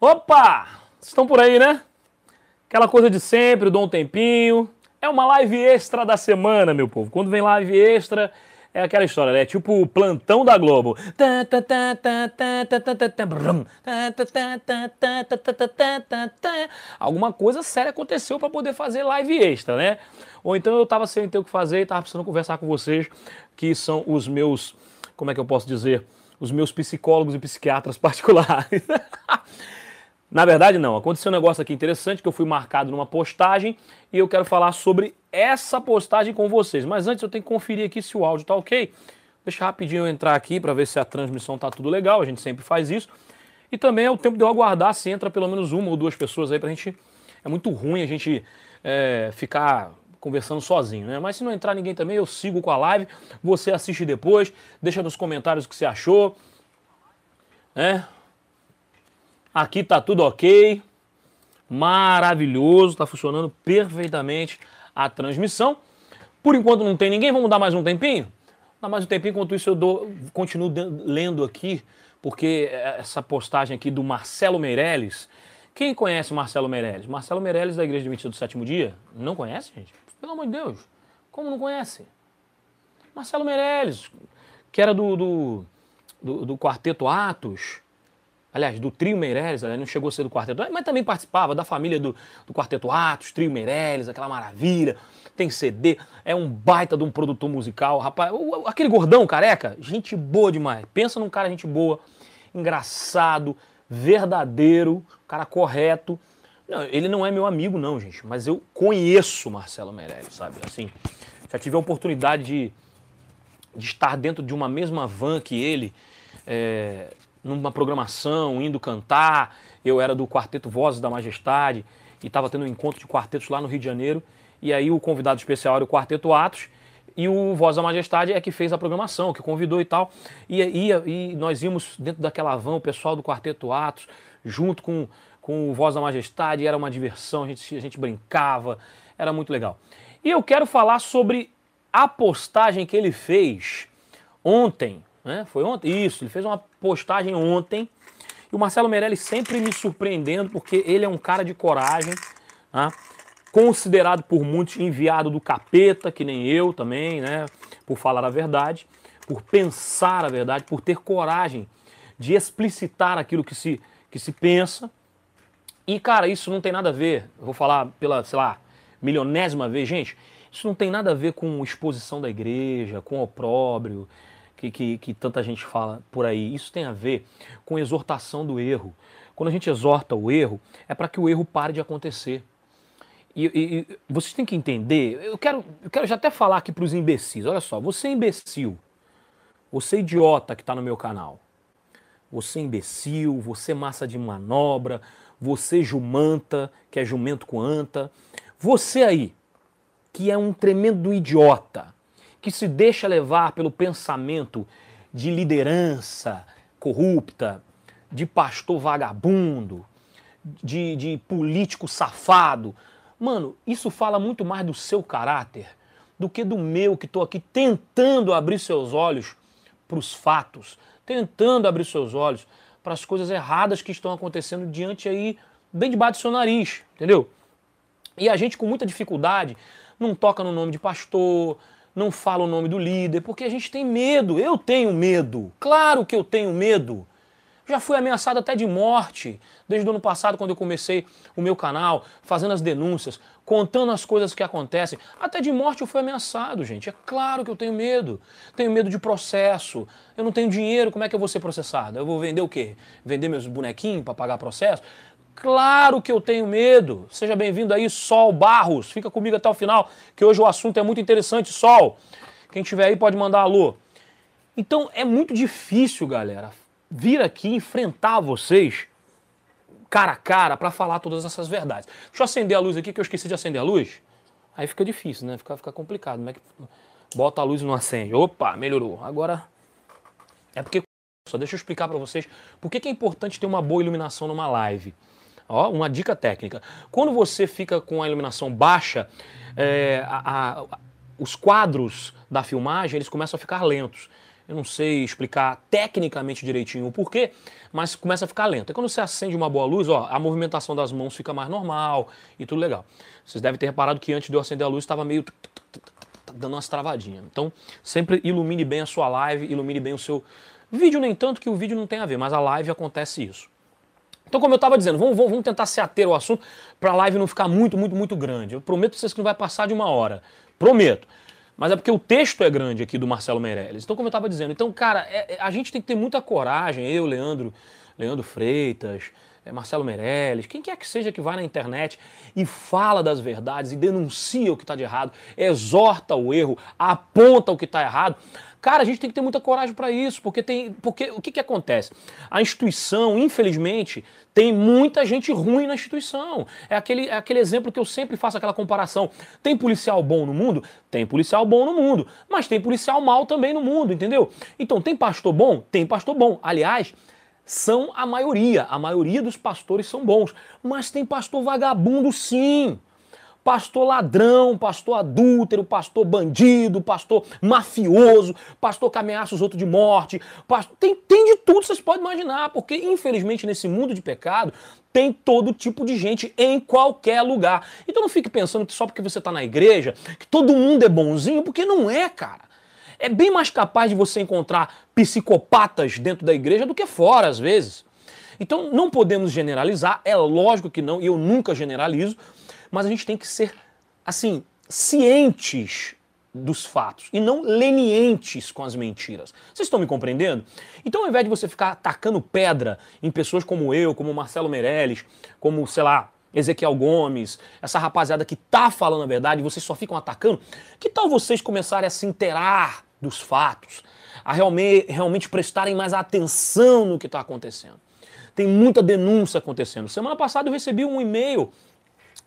Opa! Estão por aí, né? Aquela coisa de sempre, dou um tempinho. É uma live extra da semana, meu povo. Quando vem live extra, é aquela história, né? Tipo o plantão da Globo. Alguma coisa séria aconteceu para poder fazer live extra, né? Ou então eu tava sem ter o que fazer e tava precisando conversar com vocês, que são os meus, como é que eu posso dizer? Os meus psicólogos e psiquiatras particulares. Na verdade, não. Aconteceu um negócio aqui interessante que eu fui marcado numa postagem e eu quero falar sobre essa postagem com vocês. Mas antes eu tenho que conferir aqui se o áudio tá ok. Deixa rapidinho eu entrar aqui para ver se a transmissão tá tudo legal. A gente sempre faz isso. E também é o tempo de eu aguardar se entra pelo menos uma ou duas pessoas aí pra gente. É muito ruim a gente é, ficar conversando sozinho, né? Mas se não entrar ninguém também, eu sigo com a live. Você assiste depois, deixa nos comentários o que você achou. Né? Aqui tá tudo ok. Maravilhoso, tá funcionando perfeitamente a transmissão. Por enquanto não tem ninguém, vamos dar mais um tempinho? Dá mais um tempinho, enquanto isso eu dou, continuo lendo aqui, porque essa postagem aqui do Marcelo Meirelles. Quem conhece Marcelo Meirelles? Marcelo Meirelles da Igreja Adventista do Sétimo Dia? Não conhece, gente? Pelo amor de Deus. Como não conhece? Marcelo Meirelles, que era do, do, do, do Quarteto Atos, aliás, do Trio Meirelles, não chegou a ser do Quarteto, mas também participava da família do, do Quarteto Atos, Trio Meirelles, aquela maravilha, tem CD, é um baita de um produtor musical, rapaz, aquele gordão careca, gente boa demais, pensa num cara gente boa, engraçado, verdadeiro, cara correto, não, ele não é meu amigo não, gente, mas eu conheço Marcelo Meirelles, sabe, assim, já tive a oportunidade de, de estar dentro de uma mesma van que ele, é, numa programação, indo cantar. Eu era do Quarteto Vozes da Majestade e estava tendo um encontro de quartetos lá no Rio de Janeiro. E aí o convidado especial era o Quarteto Atos e o Voz da Majestade é que fez a programação, que convidou e tal. E, e, e nós íamos dentro daquela van, o pessoal do Quarteto Atos, junto com, com o Voz da Majestade, era uma diversão, a gente, a gente brincava, era muito legal. E eu quero falar sobre a postagem que ele fez ontem, né? Foi ontem? Isso, ele fez uma postagem ontem. E o Marcelo Meirelles sempre me surpreendendo, porque ele é um cara de coragem, né? considerado por muitos enviado do capeta, que nem eu também, né? Por falar a verdade, por pensar a verdade, por ter coragem de explicitar aquilo que se, que se pensa. E, cara, isso não tem nada a ver, vou falar pela, sei lá, milionésima vez, gente, isso não tem nada a ver com exposição da igreja, com opróbrio, que, que, que tanta gente fala por aí. Isso tem a ver com exortação do erro. Quando a gente exorta o erro, é para que o erro pare de acontecer. E, e, e, vocês têm que entender, eu quero, eu quero já até falar aqui para os imbecis. Olha só, você é imbecil, você é idiota que está no meu canal, você é imbecil, você é massa de manobra, você é jumanta, que é jumento com anta, você aí, que é um tremendo idiota, que se deixa levar pelo pensamento de liderança corrupta, de pastor vagabundo, de, de político safado. Mano, isso fala muito mais do seu caráter do que do meu, que estou aqui tentando abrir seus olhos para os fatos, tentando abrir seus olhos para as coisas erradas que estão acontecendo diante aí, bem debaixo do seu nariz, entendeu? E a gente com muita dificuldade não toca no nome de pastor, não fala o nome do líder, porque a gente tem medo. Eu tenho medo. Claro que eu tenho medo. Já fui ameaçado até de morte, desde o ano passado, quando eu comecei o meu canal, fazendo as denúncias, contando as coisas que acontecem. Até de morte eu fui ameaçado, gente. É claro que eu tenho medo. Tenho medo de processo. Eu não tenho dinheiro, como é que eu vou ser processado? Eu vou vender o quê? Vender meus bonequinhos para pagar processo? Claro que eu tenho medo. Seja bem-vindo aí, Sol Barros. Fica comigo até o final, que hoje o assunto é muito interessante, Sol. Quem tiver aí pode mandar alô. Então é muito difícil, galera, vir aqui enfrentar vocês cara a cara para falar todas essas verdades. Deixa eu acender a luz aqui, que eu esqueci de acender a luz. Aí fica difícil, né? Fica, fica complicado. Como é que bota a luz e não acende? Opa, melhorou. Agora é porque só deixa eu explicar para vocês por que é importante ter uma boa iluminação numa live. Ó, uma dica técnica. Quando você fica com a iluminação baixa, é, a, a, os quadros da filmagem eles começam a ficar lentos. Eu não sei explicar tecnicamente direitinho o porquê, mas começa a ficar lento. E quando você acende uma boa luz, ó, a movimentação das mãos fica mais normal e tudo legal. Vocês devem ter reparado que antes de eu acender a luz estava meio dando umas travadinhas. Então, sempre ilumine bem a sua live, ilumine bem o seu vídeo, nem tanto que o vídeo não tem a ver, mas a live acontece isso. Então, como eu estava dizendo, vamos, vamos, tentar se ater ao assunto para a live não ficar muito, muito, muito grande. Eu prometo para vocês que não vai passar de uma hora. Prometo. Mas é porque o texto é grande aqui do Marcelo Meirelles. Então, como eu estava dizendo, então, cara, é, é, a gente tem que ter muita coragem, eu, Leandro, Leandro Freitas, é, Marcelo Meirelles, quem quer que seja que vai na internet e fala das verdades e denuncia o que está de errado, exorta o erro, aponta o que está errado. Cara, a gente tem que ter muita coragem para isso, porque tem, porque o que, que acontece? A instituição, infelizmente, tem muita gente ruim na instituição. É aquele, é aquele exemplo que eu sempre faço aquela comparação. Tem policial bom no mundo? Tem policial bom no mundo, mas tem policial mal também no mundo, entendeu? Então, tem pastor bom? Tem pastor bom. Aliás, são a maioria. A maioria dos pastores são bons, mas tem pastor vagabundo sim pastor ladrão, pastor adúltero, pastor bandido, pastor mafioso, pastor que ameaça os outros de morte, pastor... tem, tem de tudo, vocês podem imaginar, porque infelizmente nesse mundo de pecado tem todo tipo de gente em qualquer lugar. Então não fique pensando que só porque você está na igreja, que todo mundo é bonzinho, porque não é, cara. É bem mais capaz de você encontrar psicopatas dentro da igreja do que fora, às vezes. Então não podemos generalizar, é lógico que não, e eu nunca generalizo, mas a gente tem que ser, assim, cientes dos fatos e não lenientes com as mentiras. Vocês estão me compreendendo? Então, ao invés de você ficar atacando pedra em pessoas como eu, como Marcelo Meirelles, como, sei lá, Ezequiel Gomes, essa rapaziada que tá falando a verdade, vocês só ficam atacando, que tal vocês começarem a se inteirar dos fatos, a realmente, realmente prestarem mais atenção no que está acontecendo? Tem muita denúncia acontecendo. Semana passada eu recebi um e-mail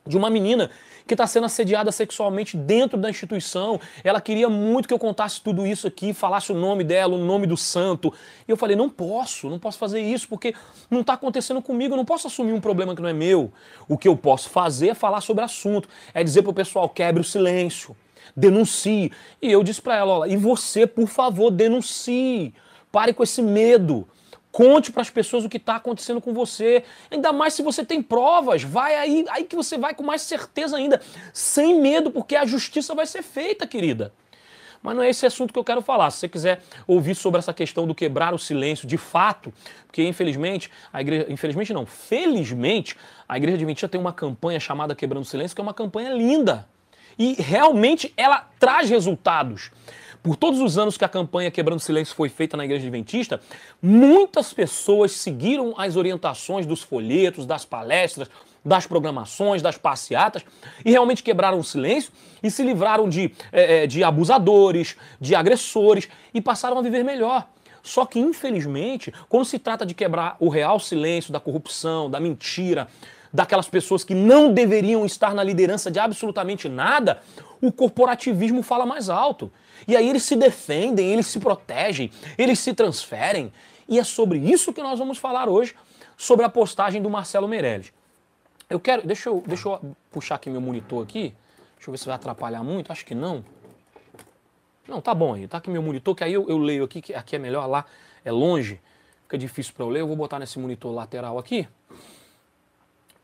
de uma menina que está sendo assediada sexualmente dentro da instituição. Ela queria muito que eu contasse tudo isso aqui, falasse o nome dela, o nome do santo. E eu falei: não posso, não posso fazer isso, porque não está acontecendo comigo, eu não posso assumir um problema que não é meu. O que eu posso fazer é falar sobre o assunto, é dizer para o pessoal: quebre o silêncio, denuncie. E eu disse para ela: olha, e você, por favor, denuncie. Pare com esse medo. Conte para as pessoas o que está acontecendo com você. Ainda mais se você tem provas. Vai aí, aí que você vai com mais certeza ainda. Sem medo, porque a justiça vai ser feita, querida. Mas não é esse assunto que eu quero falar. Se você quiser ouvir sobre essa questão do quebrar o silêncio de fato, porque infelizmente, a igreja. Infelizmente não, felizmente, a Igreja Adventista tem uma campanha chamada Quebrando o Silêncio, que é uma campanha linda. E realmente ela traz resultados. Por todos os anos que a campanha Quebrando Silêncio foi feita na Igreja Adventista, muitas pessoas seguiram as orientações dos folhetos, das palestras, das programações, das passeatas e realmente quebraram o silêncio e se livraram de, é, de abusadores, de agressores e passaram a viver melhor. Só que, infelizmente, quando se trata de quebrar o real silêncio da corrupção, da mentira, daquelas pessoas que não deveriam estar na liderança de absolutamente nada, o corporativismo fala mais alto. E aí eles se defendem, eles se protegem, eles se transferem. E é sobre isso que nós vamos falar hoje, sobre a postagem do Marcelo Meirelles. Eu quero. Deixa eu, deixa eu puxar aqui meu monitor aqui. Deixa eu ver se vai atrapalhar muito. Acho que não. Não, tá bom aí. Tá aqui meu monitor, que aí eu, eu leio aqui, que aqui é melhor, lá é longe. Fica difícil para eu ler. Eu vou botar nesse monitor lateral aqui.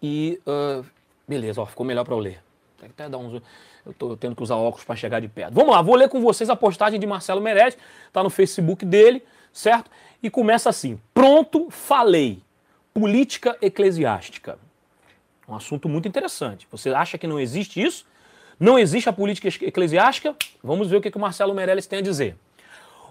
E. Uh, beleza, ó, ficou melhor para eu ler. Tem que até dar uns. Eu estou tendo que usar óculos para chegar de perto. Vamos lá, vou ler com vocês a postagem de Marcelo Meirelles, está no Facebook dele, certo? E começa assim: Pronto, falei. Política eclesiástica. Um assunto muito interessante. Você acha que não existe isso? Não existe a política eclesiástica? Vamos ver o que, que o Marcelo Meirelles tem a dizer.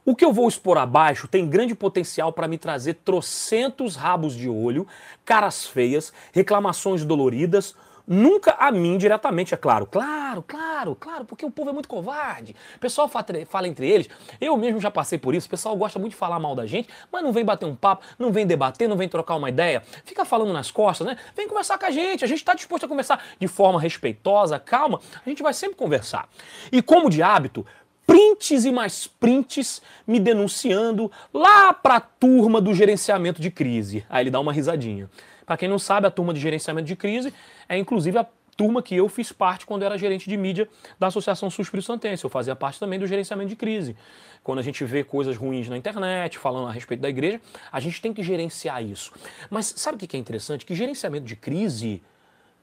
O que eu vou expor abaixo tem grande potencial para me trazer trocentos rabos de olho, caras feias, reclamações doloridas, Nunca a mim diretamente, é claro. Claro, claro, claro, porque o povo é muito covarde. O pessoal fala entre eles. Eu mesmo já passei por isso. O pessoal gosta muito de falar mal da gente, mas não vem bater um papo, não vem debater, não vem trocar uma ideia. Fica falando nas costas, né? Vem conversar com a gente. A gente está disposto a conversar de forma respeitosa, calma. A gente vai sempre conversar. E como de hábito, prints e mais prints me denunciando lá para a turma do gerenciamento de crise. Aí ele dá uma risadinha. Para quem não sabe, a turma de gerenciamento de crise é inclusive a turma que eu fiz parte quando era gerente de mídia da Associação Sul Espírito Santense. Eu fazia parte também do gerenciamento de crise. Quando a gente vê coisas ruins na internet, falando a respeito da igreja, a gente tem que gerenciar isso. Mas sabe o que é interessante? Que gerenciamento de crise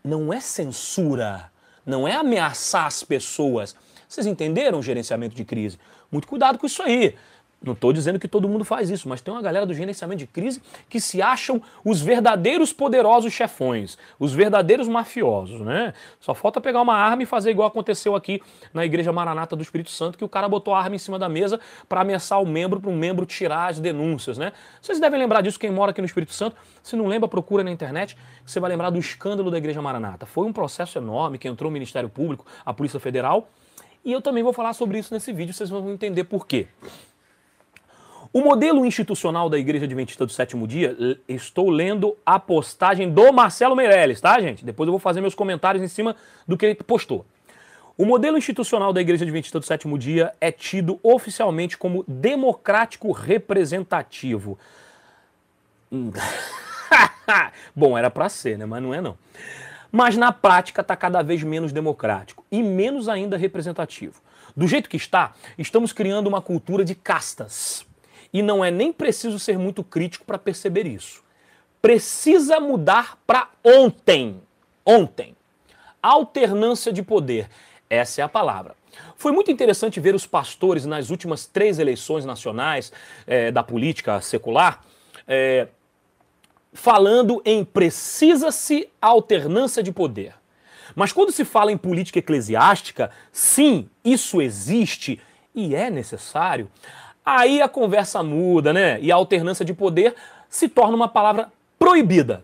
não é censura, não é ameaçar as pessoas. Vocês entenderam o gerenciamento de crise? Muito cuidado com isso aí. Não estou dizendo que todo mundo faz isso, mas tem uma galera do gerenciamento de crise que se acham os verdadeiros poderosos chefões, os verdadeiros mafiosos, né? Só falta pegar uma arma e fazer igual aconteceu aqui na Igreja Maranata do Espírito Santo, que o cara botou a arma em cima da mesa para ameaçar o membro, para um membro tirar as denúncias, né? Vocês devem lembrar disso, quem mora aqui no Espírito Santo. Se não lembra, procura na internet, você vai lembrar do escândalo da Igreja Maranata. Foi um processo enorme que entrou o Ministério Público, a Polícia Federal, e eu também vou falar sobre isso nesse vídeo, vocês vão entender por quê. O modelo institucional da Igreja Adventista do Sétimo Dia, estou lendo a postagem do Marcelo Meirelles, tá, gente? Depois eu vou fazer meus comentários em cima do que ele postou. O modelo institucional da Igreja Adventista do Sétimo Dia é tido oficialmente como democrático representativo. Bom, era para ser, né? Mas não é não. Mas na prática está cada vez menos democrático e menos ainda representativo. Do jeito que está, estamos criando uma cultura de castas e não é nem preciso ser muito crítico para perceber isso. Precisa mudar para ontem. Ontem. Alternância de poder. Essa é a palavra. Foi muito interessante ver os pastores nas últimas três eleições nacionais é, da política secular é, falando em precisa-se alternância de poder. Mas quando se fala em política eclesiástica, sim, isso existe e é necessário. Aí a conversa muda, né? E a alternância de poder se torna uma palavra proibida.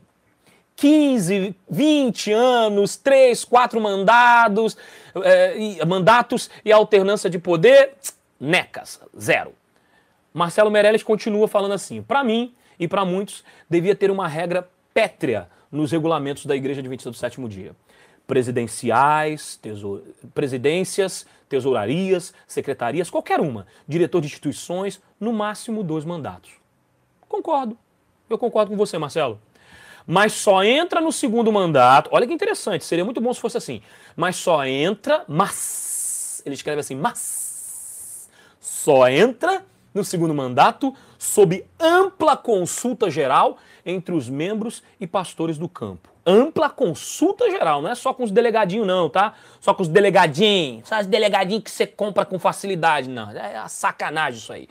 15, 20 anos, 3, 4 mandados, é, mandatos e alternância de poder, necas, zero. Marcelo Meirelles continua falando assim: para mim e para muitos, devia ter uma regra pétrea nos regulamentos da Igreja Adventista do Sétimo Dia. Presidenciais, presidências, tesourarias, secretarias, qualquer uma, diretor de instituições, no máximo dois mandatos. Concordo. Eu concordo com você, Marcelo. Mas só entra no segundo mandato. Olha que interessante, seria muito bom se fosse assim. Mas só entra, mas. Ele escreve assim, mas. Só entra no segundo mandato sob ampla consulta geral entre os membros e pastores do campo ampla consulta geral, não é só com os delegadinhos não, tá? Só com os delegadinhos, só os delegadinhos que você compra com facilidade, não. É a sacanagem isso aí.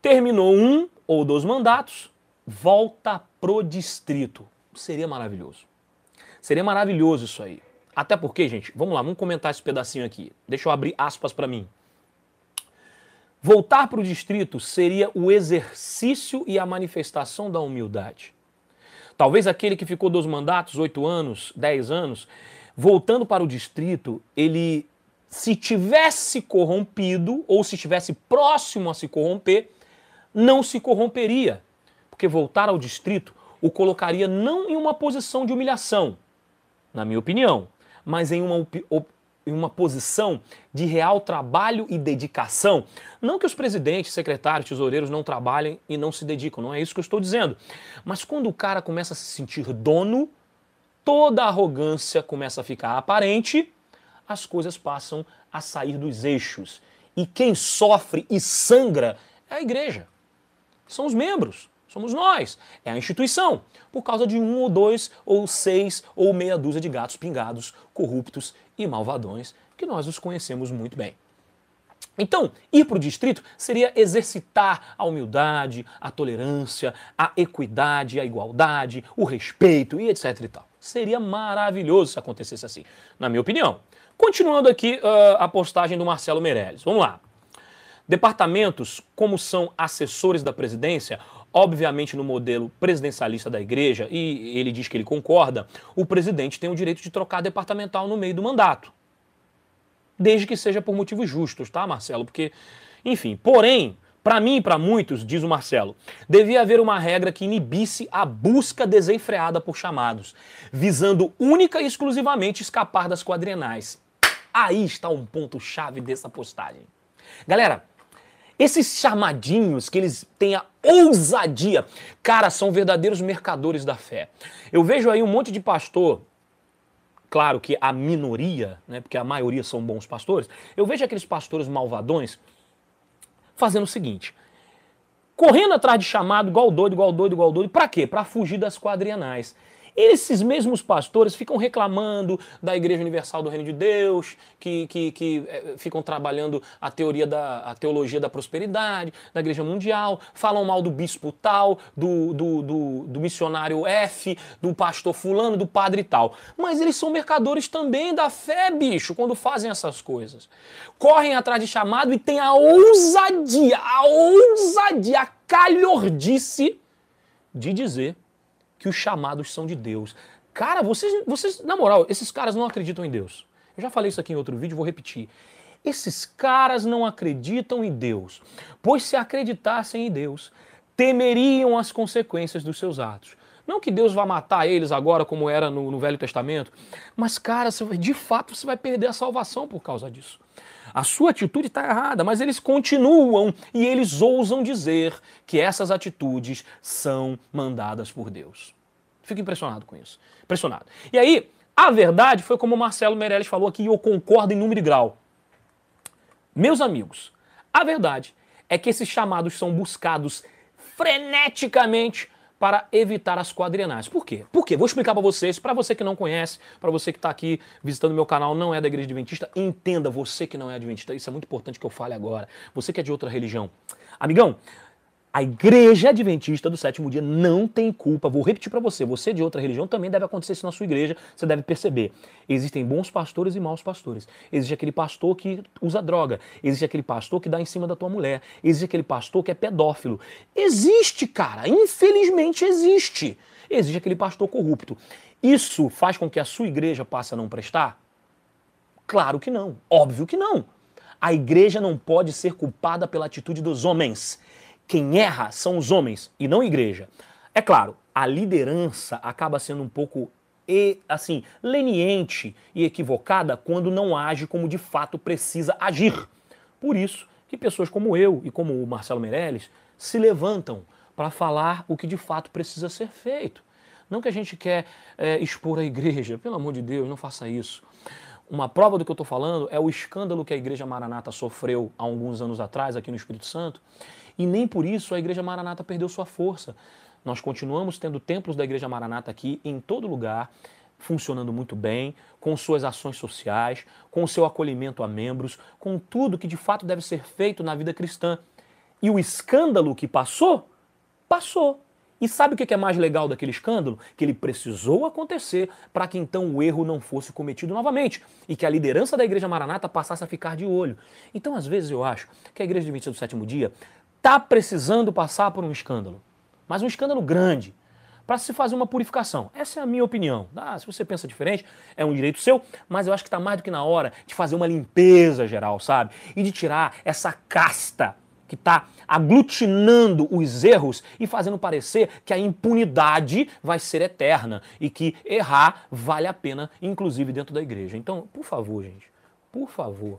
Terminou um ou dois mandatos, volta pro distrito. Seria maravilhoso. Seria maravilhoso isso aí. Até porque, gente, vamos lá, vamos comentar esse pedacinho aqui. Deixa eu abrir aspas para mim. Voltar para o distrito seria o exercício e a manifestação da humildade. Talvez aquele que ficou dos mandatos, oito anos, dez anos, voltando para o distrito, ele, se tivesse corrompido ou se estivesse próximo a se corromper, não se corromperia. Porque voltar ao distrito o colocaria não em uma posição de humilhação, na minha opinião, mas em uma em uma posição de real trabalho e dedicação. Não que os presidentes, secretários, tesoureiros não trabalhem e não se dedicam, não é isso que eu estou dizendo. Mas quando o cara começa a se sentir dono, toda a arrogância começa a ficar aparente, as coisas passam a sair dos eixos. E quem sofre e sangra é a igreja. São os membros, somos nós, é a instituição, por causa de um ou dois ou seis ou meia dúzia de gatos pingados, corruptos e malvadões que nós os conhecemos muito bem. Então, ir para o distrito seria exercitar a humildade, a tolerância, a equidade, a igualdade, o respeito e etc e tal. Seria maravilhoso se acontecesse assim, na minha opinião. Continuando aqui uh, a postagem do Marcelo Meirelles. Vamos lá. Departamentos, como são assessores da presidência, obviamente no modelo presidencialista da igreja, e ele diz que ele concorda, o presidente tem o direito de trocar departamental no meio do mandato. Desde que seja por motivos justos, tá, Marcelo? Porque, enfim, porém, para mim e para muitos, diz o Marcelo, devia haver uma regra que inibisse a busca desenfreada por chamados, visando única e exclusivamente escapar das quadrenais. Aí está um ponto-chave dessa postagem. Galera, esses chamadinhos que eles têm a ousadia, cara, são verdadeiros mercadores da fé. Eu vejo aí um monte de pastor claro que a minoria, né, porque a maioria são bons pastores, eu vejo aqueles pastores malvadões fazendo o seguinte: correndo atrás de chamado, igual doido, igual doido, igual doido, para quê? Para fugir das quadrienais. Esses mesmos pastores ficam reclamando da Igreja Universal do Reino de Deus, que, que, que é, ficam trabalhando a teoria da a teologia da prosperidade, da Igreja Mundial, falam mal do bispo tal, do, do, do, do missionário F, do pastor fulano, do padre tal. Mas eles são mercadores também da fé, bicho, quando fazem essas coisas. Correm atrás de chamado e têm a ousadia, a ousadia, a calhordice de dizer que os chamados são de Deus. Cara, vocês, vocês, na moral, esses caras não acreditam em Deus. Eu já falei isso aqui em outro vídeo, vou repetir. Esses caras não acreditam em Deus, pois se acreditassem em Deus, temeriam as consequências dos seus atos. Não que Deus vá matar eles agora, como era no, no Velho Testamento, mas, cara, de fato você vai perder a salvação por causa disso. A sua atitude está errada, mas eles continuam e eles ousam dizer que essas atitudes são mandadas por Deus. Fico impressionado com isso. Impressionado. E aí, a verdade foi como o Marcelo Meirelles falou aqui, e eu concordo em número e grau. Meus amigos, a verdade é que esses chamados são buscados freneticamente para evitar as quadrienais. Por quê? Por quê? Vou explicar para vocês, para você que não conhece, para você que está aqui visitando meu canal, não é da igreja adventista, entenda, você que não é adventista, isso é muito importante que eu fale agora. Você que é de outra religião. Amigão, a igreja adventista do sétimo dia não tem culpa. Vou repetir para você, você de outra religião também deve acontecer isso na sua igreja, você deve perceber. Existem bons pastores e maus pastores. Existe aquele pastor que usa droga, existe aquele pastor que dá em cima da tua mulher, existe aquele pastor que é pedófilo. Existe, cara, infelizmente existe. Existe aquele pastor corrupto. Isso faz com que a sua igreja passe a não prestar? Claro que não, óbvio que não. A igreja não pode ser culpada pela atitude dos homens. Quem erra são os homens e não a igreja. É claro, a liderança acaba sendo um pouco e assim leniente e equivocada quando não age como de fato precisa agir. Por isso que pessoas como eu e como o Marcelo Meirelles se levantam para falar o que de fato precisa ser feito. Não que a gente quer é, expor a igreja, pelo amor de Deus, não faça isso. Uma prova do que eu estou falando é o escândalo que a Igreja Maranata sofreu há alguns anos atrás aqui no Espírito Santo, e nem por isso a Igreja Maranata perdeu sua força. Nós continuamos tendo templos da Igreja Maranata aqui em todo lugar, funcionando muito bem, com suas ações sociais, com seu acolhimento a membros, com tudo que de fato deve ser feito na vida cristã. E o escândalo que passou, passou. E sabe o que é mais legal daquele escândalo? Que ele precisou acontecer para que então o erro não fosse cometido novamente e que a liderança da Igreja Maranata passasse a ficar de olho. Então, às vezes, eu acho que a Igreja Adventista do Sétimo Dia está precisando passar por um escândalo, mas um escândalo grande, para se fazer uma purificação. Essa é a minha opinião. Ah, se você pensa diferente, é um direito seu, mas eu acho que está mais do que na hora de fazer uma limpeza geral, sabe? E de tirar essa casta que está aglutinando os erros e fazendo parecer que a impunidade vai ser eterna e que errar vale a pena, inclusive dentro da igreja. Então, por favor, gente, por favor,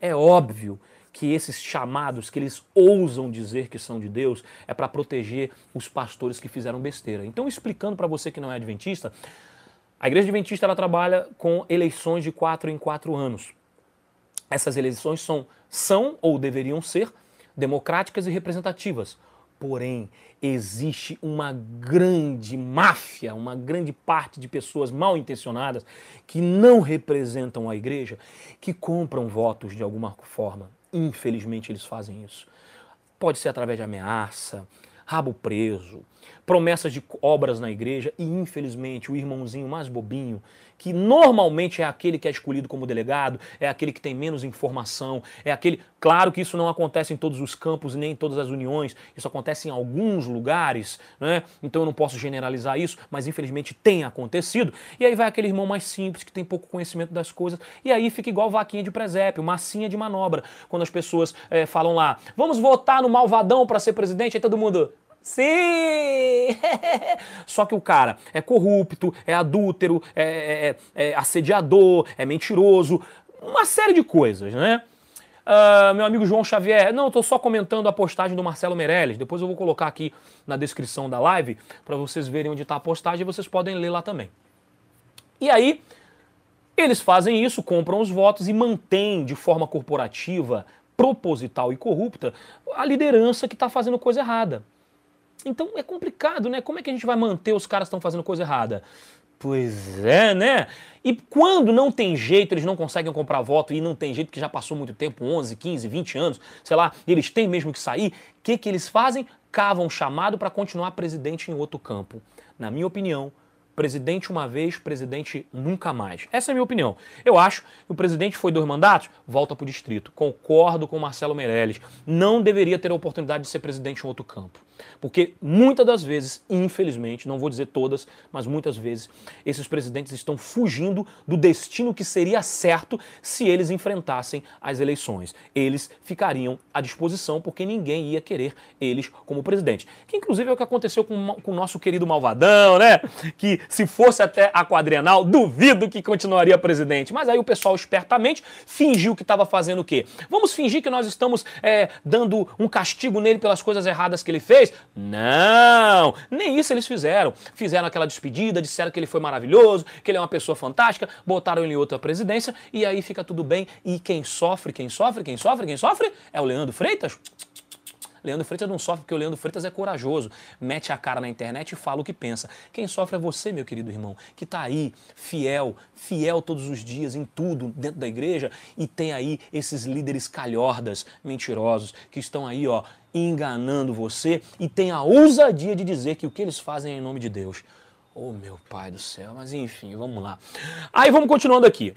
é óbvio que esses chamados que eles ousam dizer que são de Deus é para proteger os pastores que fizeram besteira. Então, explicando para você que não é adventista, a igreja adventista ela trabalha com eleições de quatro em quatro anos. Essas eleições são, são ou deveriam ser democráticas e representativas. Porém, existe uma grande máfia, uma grande parte de pessoas mal intencionadas que não representam a igreja, que compram votos de alguma forma. Infelizmente, eles fazem isso. Pode ser através de ameaça, rabo preso, promessas de obras na igreja e, infelizmente, o irmãozinho mais bobinho, que normalmente é aquele que é escolhido como delegado, é aquele que tem menos informação, é aquele. Claro que isso não acontece em todos os campos nem em todas as uniões, isso acontece em alguns lugares, né? Então eu não posso generalizar isso, mas infelizmente tem acontecido. E aí vai aquele irmão mais simples, que tem pouco conhecimento das coisas, e aí fica igual vaquinha de presépio, massinha de manobra. Quando as pessoas é, falam lá, vamos votar no malvadão para ser presidente, aí todo mundo. Sim! Só que o cara é corrupto, é adúltero, é, é, é, é assediador, é mentiroso, uma série de coisas, né? Uh, meu amigo João Xavier, não, estou só comentando a postagem do Marcelo Meirelles. Depois eu vou colocar aqui na descrição da live para vocês verem onde está a postagem e vocês podem ler lá também. E aí, Eles fazem isso, compram os votos e mantêm de forma corporativa, proposital e corrupta a liderança que está fazendo coisa errada. Então é complicado, né? Como é que a gente vai manter os caras que estão fazendo coisa errada? Pois é, né? E quando não tem jeito, eles não conseguem comprar voto e não tem jeito, que já passou muito tempo 11, 15, 20 anos, sei lá, eles têm mesmo que sair, o que, que eles fazem? Cavam chamado para continuar presidente em outro campo. Na minha opinião, Presidente uma vez, presidente nunca mais. Essa é a minha opinião. Eu acho que o presidente foi dois mandatos, volta para o distrito. Concordo com Marcelo Meirelles. Não deveria ter a oportunidade de ser presidente em outro campo. Porque muitas das vezes, infelizmente, não vou dizer todas, mas muitas vezes, esses presidentes estão fugindo do destino que seria certo se eles enfrentassem as eleições. Eles ficariam à disposição porque ninguém ia querer eles como presidente. Que inclusive é o que aconteceu com, com o nosso querido Malvadão, né? Que se fosse até a quadrienal, duvido que continuaria presidente. Mas aí o pessoal espertamente fingiu que estava fazendo o quê? Vamos fingir que nós estamos é, dando um castigo nele pelas coisas erradas que ele fez? Não! Nem isso eles fizeram. Fizeram aquela despedida, disseram que ele foi maravilhoso, que ele é uma pessoa fantástica, botaram ele em outra presidência e aí fica tudo bem. E quem sofre, quem sofre, quem sofre, quem sofre é o Leandro Freitas. Leandro Freitas não sofre porque o Leandro Freitas é corajoso, mete a cara na internet e fala o que pensa. Quem sofre é você, meu querido irmão, que está aí, fiel, fiel todos os dias em tudo dentro da igreja e tem aí esses líderes calhordas, mentirosos, que estão aí, ó, enganando você e tem a ousadia de dizer que o que eles fazem é em nome de Deus. Oh, meu pai do céu, mas enfim, vamos lá. Aí vamos continuando aqui.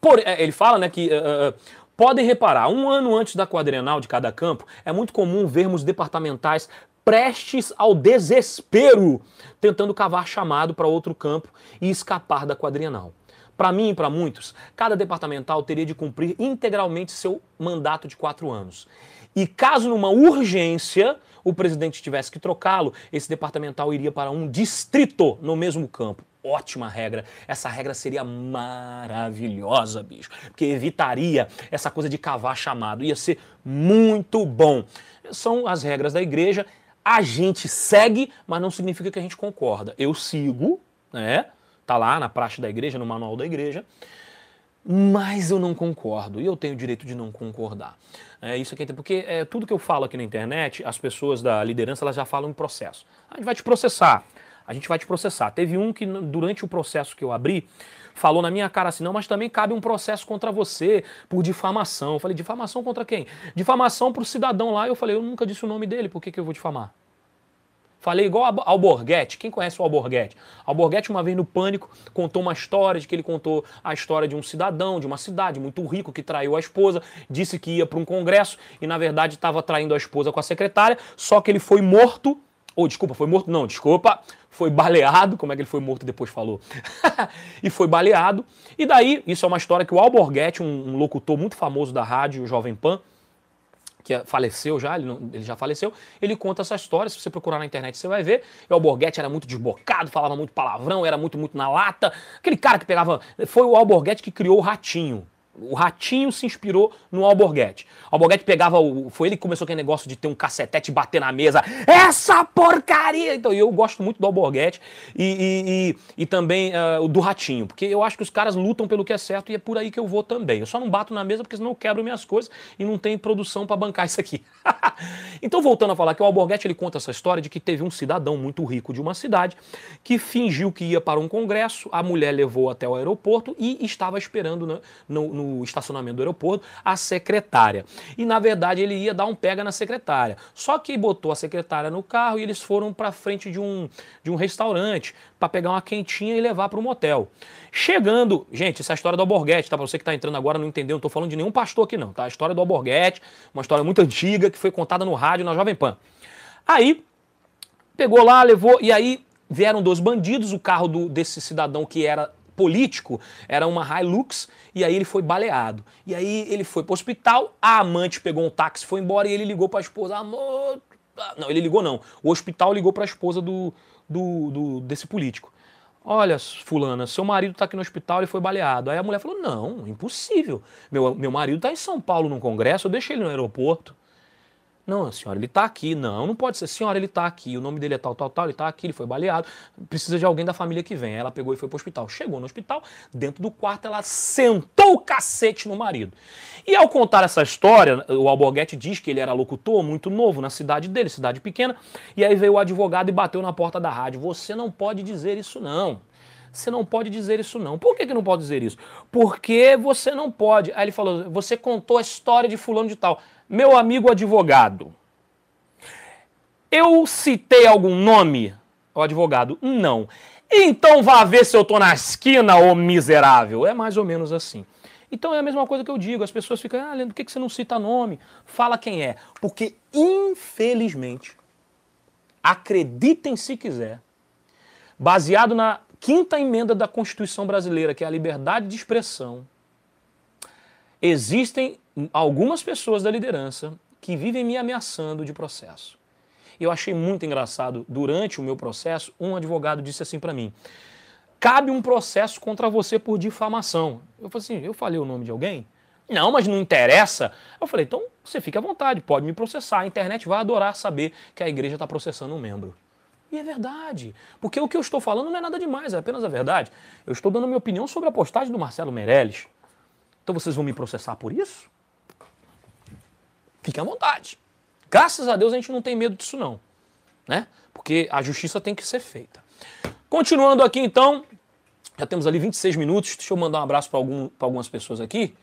Por, é, ele fala né, que uh, Podem reparar, um ano antes da quadrenal de cada campo, é muito comum vermos departamentais prestes ao desespero, tentando cavar chamado para outro campo e escapar da quadrenal. Para mim e para muitos, cada departamental teria de cumprir integralmente seu mandato de quatro anos. E caso numa urgência o presidente tivesse que trocá-lo, esse departamental iria para um distrito no mesmo campo ótima regra. Essa regra seria maravilhosa, bicho. Porque evitaria essa coisa de cavar chamado. Ia ser muito bom. São as regras da igreja. A gente segue, mas não significa que a gente concorda. Eu sigo, né? Tá lá na praxe da igreja, no manual da igreja. Mas eu não concordo. E eu tenho o direito de não concordar. É isso aqui, porque é, tudo que eu falo aqui na internet, as pessoas da liderança elas já falam em processo. A gente vai te processar a gente vai te processar. Teve um que, durante o processo que eu abri, falou na minha cara assim: não, mas também cabe um processo contra você por difamação. Eu falei: difamação contra quem? Difamação para o cidadão lá. Eu falei: eu nunca disse o nome dele, por que, que eu vou difamar? Falei igual Alborguete. Quem conhece o Alborguete? Alborguete, uma vez no Pânico, contou uma história de que ele contou a história de um cidadão de uma cidade muito rico que traiu a esposa, disse que ia para um congresso e, na verdade, estava traindo a esposa com a secretária, só que ele foi morto. Ou, oh, desculpa, foi morto? Não, desculpa foi baleado, como é que ele foi morto depois falou, e foi baleado. E daí, isso é uma história que o Alborguete, um, um locutor muito famoso da rádio, o Jovem Pan, que faleceu já, ele, não, ele, já faleceu, ele conta essa história, se você procurar na internet você vai ver. E o Alborguete era muito desbocado, falava muito palavrão, era muito, muito na lata. Aquele cara que pegava... Foi o Alborguete que criou o Ratinho. O Ratinho se inspirou no Alborguete. O Alborguete pegava o. Foi ele que começou aquele negócio de ter um cacetete e bater na mesa. Essa porcaria! Então eu gosto muito do Alborguete e, e, e, e também uh, do Ratinho, porque eu acho que os caras lutam pelo que é certo e é por aí que eu vou também. Eu só não bato na mesa porque senão eu quebro minhas coisas e não tem produção para bancar isso aqui. então, voltando a falar que o Alborguete ele conta essa história de que teve um cidadão muito rico de uma cidade que fingiu que ia para um congresso, a mulher levou até o aeroporto e estava esperando no, no, no estacionamento do aeroporto a secretária. E na verdade ele ia dar um pega na secretária. Só que botou a secretária no carro e eles foram para frente de um, de um restaurante para pegar uma quentinha e levar para o motel. Chegando, gente, essa é a história do Alborguete, tá? Para você que está entrando agora não entendeu, não estou falando de nenhum pastor aqui não, tá? A história do Alborguete, uma história muito antiga que foi contada no rádio na Jovem Pan. Aí pegou lá, levou e aí vieram dois bandidos, o carro do, desse cidadão que era político, era uma Hilux, e aí ele foi baleado. E aí ele foi para o hospital, a amante pegou um táxi, foi embora e ele ligou para a esposa, amor... Não, ele ligou não. O hospital ligou para a esposa do, do, do, desse político. Olha, fulana, seu marido está aqui no hospital, ele foi baleado. Aí a mulher falou, não, impossível. Meu, meu marido está em São Paulo num congresso, eu deixei ele no aeroporto. Não, senhora, ele está aqui. Não, não pode ser. Senhora, ele está aqui. O nome dele é tal, tal, tal. Ele está aqui, ele foi baleado. Precisa de alguém da família que vem. Ela pegou e foi para o hospital. Chegou no hospital, dentro do quarto, ela sentou o cacete no marido. E ao contar essa história, o Alborguete diz que ele era locutor muito novo na cidade dele, cidade pequena. E aí veio o advogado e bateu na porta da rádio. Você não pode dizer isso, não. Você não pode dizer isso, não. Por que, que não pode dizer isso? Porque você não pode. Aí ele falou: você contou a história de fulano de tal meu amigo advogado, eu citei algum nome, o advogado? Não. Então vá ver se eu tô na esquina, ô miserável. É mais ou menos assim. Então é a mesma coisa que eu digo, as pessoas ficam, ah, Leandro, por que você não cita nome? Fala quem é. Porque, infelizmente, acreditem se quiser, baseado na quinta emenda da Constituição brasileira, que é a liberdade de expressão, existem algumas pessoas da liderança que vivem me ameaçando de processo. Eu achei muito engraçado, durante o meu processo, um advogado disse assim para mim: cabe um processo contra você por difamação. Eu falei assim: eu falei o nome de alguém? Não, mas não interessa. Eu falei: então você fica à vontade, pode me processar. A internet vai adorar saber que a igreja está processando um membro. E é verdade. Porque o que eu estou falando não é nada demais, é apenas a verdade. Eu estou dando minha opinião sobre a postagem do Marcelo Meirelles. Então vocês vão me processar por isso? Fique à vontade. Graças a Deus a gente não tem medo disso não, né? Porque a justiça tem que ser feita. Continuando aqui então, já temos ali 26 minutos, deixa eu mandar um abraço para algum, algumas pessoas aqui.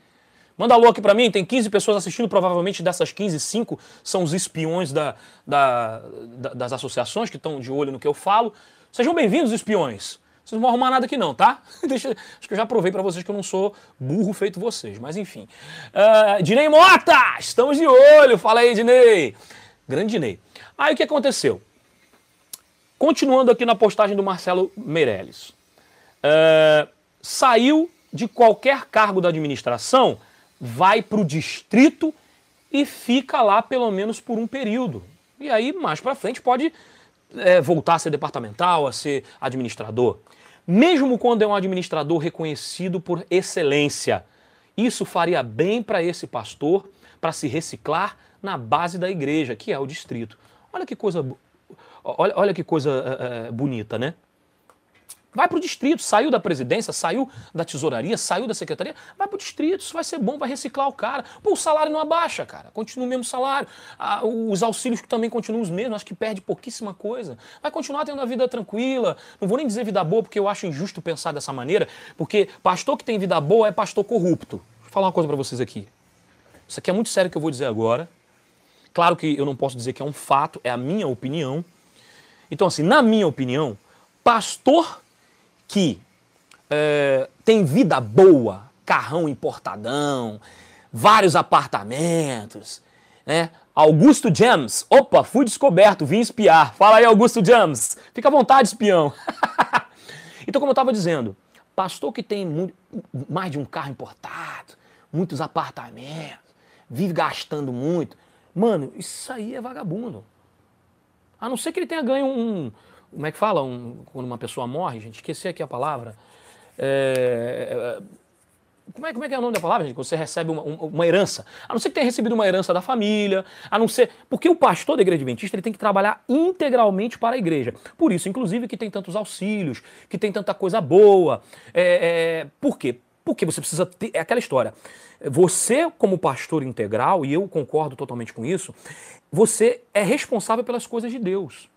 Manda alô aqui para mim, tem 15 pessoas assistindo, provavelmente dessas 15, 5 são os espiões da, da, da, das associações que estão de olho no que eu falo. Sejam bem-vindos, espiões. Vocês não vão arrumar nada aqui não, tá? Deixa, acho que eu já provei para vocês que eu não sou burro feito vocês, mas enfim. Uh, Dinei Mota! Estamos de olho! Fala aí, Dinei! Grande Dinei. Aí o que aconteceu? Continuando aqui na postagem do Marcelo Meirelles. Uh, saiu de qualquer cargo da administração, vai para o distrito e fica lá pelo menos por um período. E aí, mais para frente, pode é, voltar a ser departamental, a ser administrador mesmo quando é um administrador reconhecido por excelência. Isso faria bem para esse pastor para se reciclar na base da igreja, que é o distrito. Olha que coisa, olha, olha que coisa é, bonita, né? Vai para o distrito, saiu da presidência, saiu da tesouraria, saiu da secretaria, vai para o distrito, isso vai ser bom, vai reciclar o cara. Pô, o salário não abaixa, cara, continua o mesmo salário. Ah, os auxílios também continuam os mesmos, acho que perde pouquíssima coisa. Vai continuar tendo a vida tranquila. Não vou nem dizer vida boa, porque eu acho injusto pensar dessa maneira, porque pastor que tem vida boa é pastor corrupto. Eu falar uma coisa para vocês aqui. Isso aqui é muito sério que eu vou dizer agora. Claro que eu não posso dizer que é um fato, é a minha opinião. Então, assim, na minha opinião, pastor que é, tem vida boa, carrão importadão, vários apartamentos, né? Augusto James, opa, fui descoberto, vim espiar. Fala aí, Augusto James. Fica à vontade, espião. então, como eu estava dizendo, pastor que tem muito, mais de um carro importado, muitos apartamentos, vive gastando muito, mano, isso aí é vagabundo. A não ser que ele tenha ganho um, como é que fala um, quando uma pessoa morre, gente? Esqueci aqui a palavra. É, é, como, é, como é que é o nome da palavra, gente? Quando você recebe uma, uma, herança. A não ser que tenha recebido uma herança da família, a não ser. Porque o pastor da igreja adventista ele tem que trabalhar integralmente para a igreja. Por isso, inclusive, que tem tantos auxílios, que tem tanta coisa boa. É, é, por quê? Porque você precisa ter. É aquela história. Você, como pastor integral, e eu concordo totalmente com isso, você é responsável pelas coisas de Deus.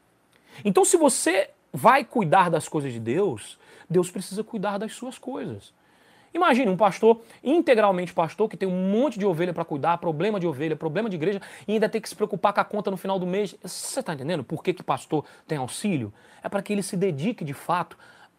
Então, se você vai cuidar das coisas de Deus, Deus precisa cuidar das suas coisas. Imagine um pastor, integralmente pastor, que tem um monte de ovelha para cuidar, problema de ovelha, problema de igreja, e ainda tem que se preocupar com a conta no final do mês. Você está entendendo por que, que pastor tem auxílio? É para que ele se dedique de fato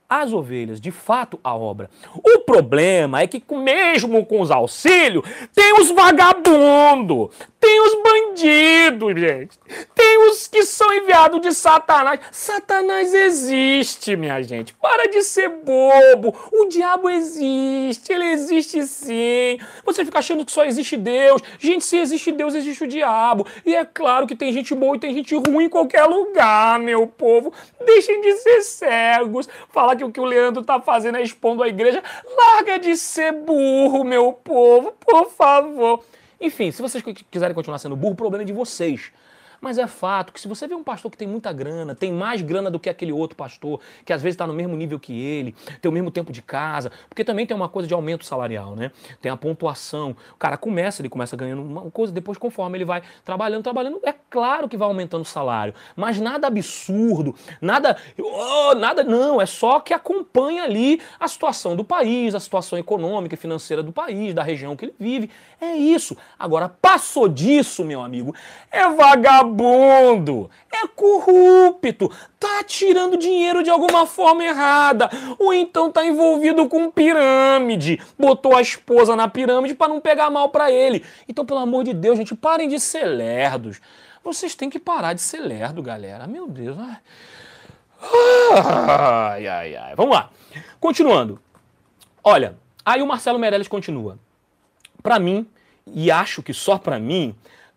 as ovelhas, de fato, a obra. O problema é que, mesmo com os auxílios, tem os vagabundos, tem os bandidos, gente. Tem os que são enviados de Satanás. Satanás existe, minha gente. Para de ser bobo. O diabo existe, ele existe sim. Você fica achando que só existe Deus. Gente, se existe Deus, existe o diabo. E é claro que tem gente boa e tem gente ruim em qualquer lugar, meu povo. Deixem de ser cegos. Que o que o Leandro tá fazendo é expondo a igreja. Larga de ser burro, meu povo, por favor. Enfim, se vocês quiserem continuar sendo burro, o problema é de vocês. Mas é fato que se você vê um pastor que tem muita grana, tem mais grana do que aquele outro pastor, que às vezes está no mesmo nível que ele, tem o mesmo tempo de casa, porque também tem uma coisa de aumento salarial, né? Tem a pontuação. O cara começa, ele começa ganhando uma coisa, depois conforme ele vai trabalhando, trabalhando, é claro que vai aumentando o salário, mas nada absurdo, nada, oh, nada não, é só que acompanha ali a situação do país, a situação econômica e financeira do país, da região que ele vive. É isso. Agora, passou disso, meu amigo, é vagabundo, é corrupto, tá tirando dinheiro de alguma forma errada, ou então tá envolvido com pirâmide, botou a esposa na pirâmide para não pegar mal para ele. Então, pelo amor de Deus, gente, parem de ser lerdos. Vocês têm que parar de ser lerdo, galera. Meu Deus. Ai, ai, ai. Vamos lá. Continuando. Olha, aí o Marcelo Meirelles continua. Para mim, e acho que só para mim,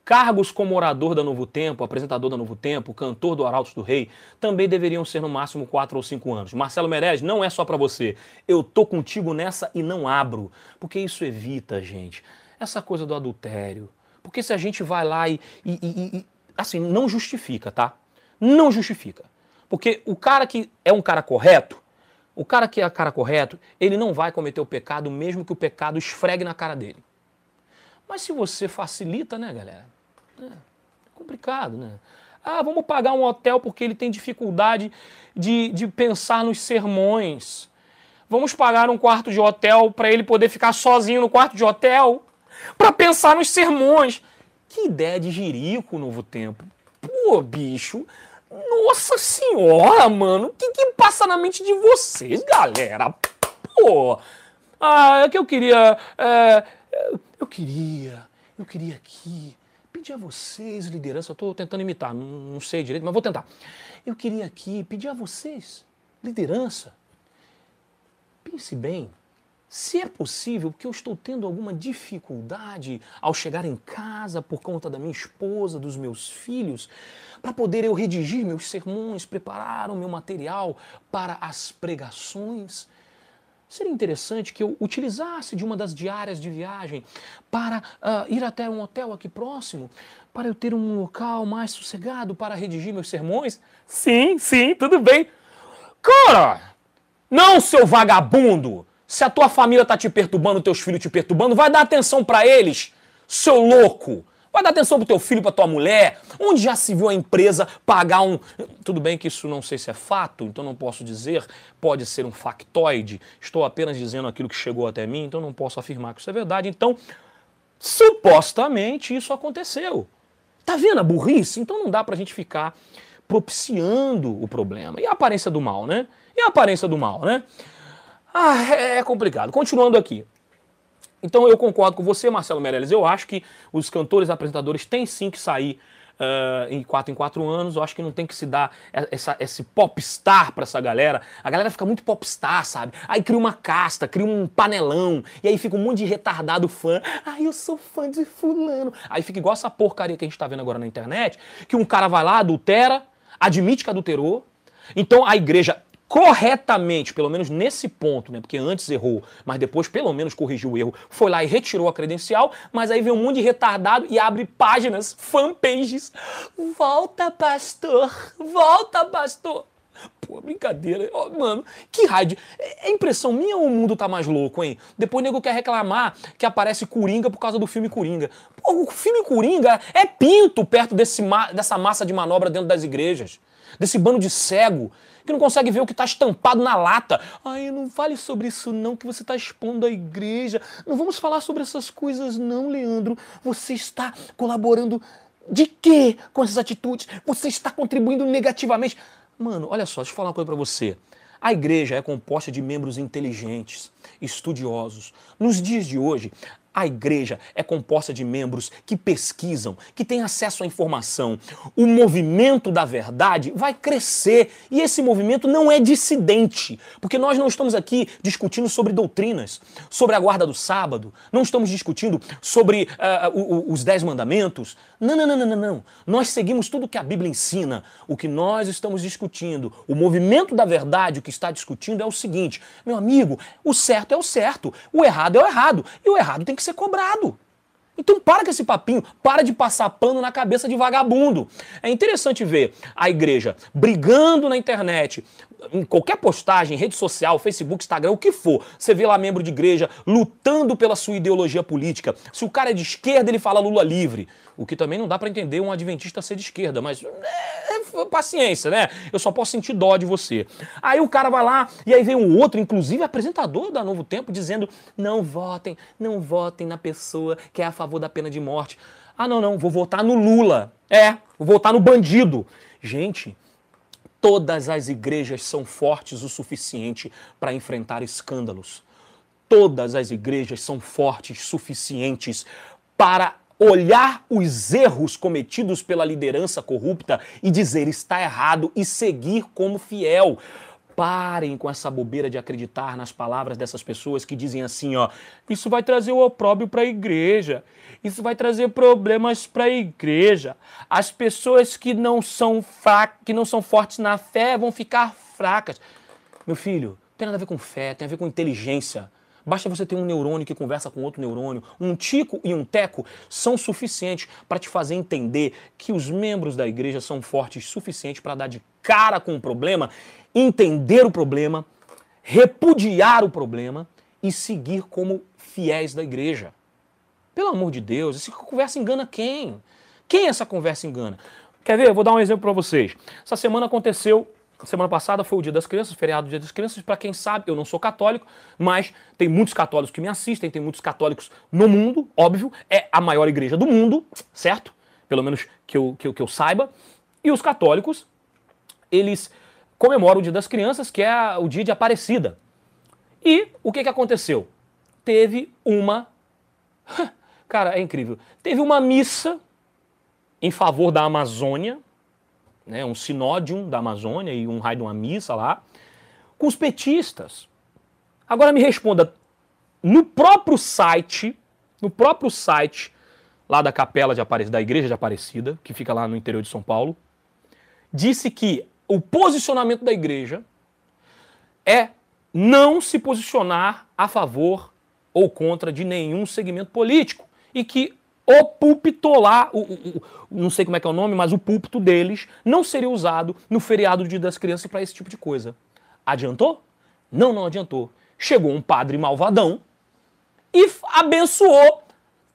cargos como orador da Novo Tempo, apresentador da Novo Tempo, cantor do Arautos do Rei, também deveriam ser no máximo quatro ou cinco anos. Marcelo Meirelles, não é só para você. Eu tô contigo nessa e não abro, porque isso evita, gente, essa coisa do adultério. Porque se a gente vai lá e, e, e, e assim, não justifica, tá? Não justifica. Porque o cara que é um cara correto, o cara que é cara correto, ele não vai cometer o pecado mesmo que o pecado esfregue na cara dele. Mas se você facilita, né, galera? É complicado, né? Ah, vamos pagar um hotel porque ele tem dificuldade de, de pensar nos sermões. Vamos pagar um quarto de hotel para ele poder ficar sozinho no quarto de hotel para pensar nos sermões. Que ideia de jirico, novo tempo. Pô, bicho. Nossa senhora, mano. O que, que passa na mente de vocês, galera? Pô. Ah, é que eu queria. É, eu queria, eu queria aqui pedir a vocês, liderança, estou tentando imitar, não, não sei direito, mas vou tentar. Eu queria aqui pedir a vocês, liderança, pense bem, se é possível, porque eu estou tendo alguma dificuldade ao chegar em casa por conta da minha esposa, dos meus filhos, para poder eu redigir meus sermões, preparar o meu material para as pregações, Seria interessante que eu utilizasse de uma das diárias de viagem para uh, ir até um hotel aqui próximo, para eu ter um local mais sossegado para redigir meus sermões? Sim, sim, tudo bem. Cara, não, seu vagabundo! Se a tua família tá te perturbando, teus filhos te perturbando, vai dar atenção para eles, seu louco! Vai dar atenção pro teu filho, pra tua mulher. Onde já se viu a empresa pagar um. Tudo bem que isso não sei se é fato, então não posso dizer. Pode ser um factoide. Estou apenas dizendo aquilo que chegou até mim, então não posso afirmar que isso é verdade. Então, supostamente isso aconteceu. Tá vendo a burrice? Então não dá pra gente ficar propiciando o problema. E a aparência do mal, né? E a aparência do mal, né? Ah, é complicado. Continuando aqui. Então eu concordo com você, Marcelo Meirelles. Eu acho que os cantores apresentadores têm sim que sair uh, em quatro em quatro anos. Eu acho que não tem que se dar essa, esse popstar para essa galera. A galera fica muito popstar, sabe? Aí cria uma casta, cria um panelão. E aí fica um monte de retardado fã. Ai, eu sou fã de fulano. Aí fica igual essa porcaria que a gente tá vendo agora na internet, que um cara vai lá, adultera, admite que adulterou. Então a igreja corretamente, pelo menos nesse ponto, né? Porque antes errou, mas depois pelo menos corrigiu o erro, foi lá e retirou a credencial, mas aí vem um monte de retardado e abre páginas, fanpages. Volta, pastor! Volta, pastor! Pô, brincadeira. Oh, mano, que rádio. É, é impressão minha ou o mundo tá mais louco, hein? Depois o nego quer reclamar que aparece Coringa por causa do filme Coringa. Pô, o filme Coringa é pinto perto desse ma dessa massa de manobra dentro das igrejas. Desse bando de cego que não consegue ver o que está estampado na lata. Ai, não fale sobre isso não, que você está expondo a igreja. Não vamos falar sobre essas coisas não, Leandro. Você está colaborando de quê com essas atitudes? Você está contribuindo negativamente. Mano, olha só, deixa eu falar uma coisa para você. A igreja é composta de membros inteligentes, estudiosos. Nos dias de hoje, a igreja é composta de membros que pesquisam, que têm acesso à informação. O movimento da verdade vai crescer e esse movimento não é dissidente, porque nós não estamos aqui discutindo sobre doutrinas, sobre a guarda do sábado, não estamos discutindo sobre uh, os dez mandamentos. Não, não, não, não, não. Nós seguimos tudo que a Bíblia ensina. O que nós estamos discutindo, o movimento da verdade, o que está discutindo é o seguinte: meu amigo, o certo é o certo, o errado é o errado, e o errado tem que ser cobrado. Então para com esse papinho, para de passar pano na cabeça de vagabundo. É interessante ver a igreja brigando na internet, em qualquer postagem, rede social, Facebook, Instagram, o que for. Você vê lá membro de igreja lutando pela sua ideologia política. Se o cara é de esquerda, ele fala Lula livre. O que também não dá para entender um adventista ser de esquerda, mas é, é, paciência, né? Eu só posso sentir dó de você. Aí o cara vai lá e aí vem um outro, inclusive apresentador da Novo Tempo, dizendo: não votem, não votem na pessoa que é a favor da pena de morte. Ah, não, não, vou votar no Lula. É, vou votar no bandido. Gente, todas as igrejas são fortes o suficiente para enfrentar escândalos. Todas as igrejas são fortes suficientes para olhar os erros cometidos pela liderança corrupta e dizer está errado e seguir como fiel. Parem com essa bobeira de acreditar nas palavras dessas pessoas que dizem assim, ó, isso vai trazer o opróbrio para a igreja. Isso vai trazer problemas para a igreja. As pessoas que não são que não são fortes na fé vão ficar fracas. Meu filho, tem nada a ver com fé, tem a ver com inteligência. Basta você ter um neurônio que conversa com outro neurônio. Um tico e um teco são suficientes para te fazer entender que os membros da igreja são fortes o suficiente para dar de cara com o problema, entender o problema, repudiar o problema e seguir como fiéis da igreja. Pelo amor de Deus, essa conversa engana quem? Quem essa conversa engana? Quer ver? Eu vou dar um exemplo para vocês. Essa semana aconteceu Semana passada foi o Dia das Crianças, feriado do Dia das Crianças. Para quem sabe, eu não sou católico, mas tem muitos católicos que me assistem, tem muitos católicos no mundo, óbvio. É a maior igreja do mundo, certo? Pelo menos que eu, que eu, que eu saiba. E os católicos, eles comemoram o Dia das Crianças, que é o dia de Aparecida. E o que, que aconteceu? Teve uma. Cara, é incrível. Teve uma missa em favor da Amazônia, né, um sinódium da Amazônia e um raio de uma missa lá, com os petistas. Agora me responda, no próprio site, no próprio site lá da capela de Aparecida, da igreja de Aparecida, que fica lá no interior de São Paulo, disse que o posicionamento da igreja é não se posicionar a favor ou contra de nenhum segmento político e que o púlpito lá, o, o, não sei como é que é o nome, mas o púlpito deles não seria usado no feriado do Dia das Crianças para esse tipo de coisa. Adiantou? Não, não adiantou. Chegou um padre malvadão e abençoou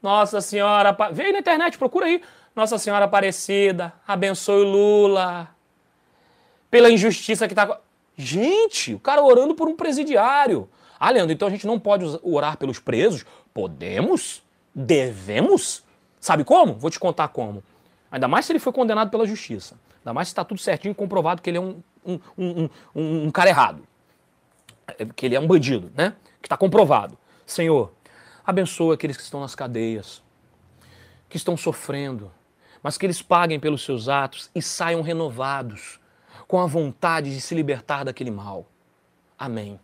Nossa Senhora. Veio na internet, procura aí. Nossa Senhora Aparecida, abençoe Lula. Pela injustiça que tá. Gente, o cara orando por um presidiário. Ah, Leandro, então a gente não pode orar pelos presos? Podemos? Devemos? Sabe como? Vou te contar como. Ainda mais se ele foi condenado pela justiça. Ainda mais se está tudo certinho comprovado que ele é um, um, um, um, um cara errado. É, que ele é um bandido, né? Que está comprovado. Senhor, abençoa aqueles que estão nas cadeias, que estão sofrendo, mas que eles paguem pelos seus atos e saiam renovados, com a vontade de se libertar daquele mal. Amém.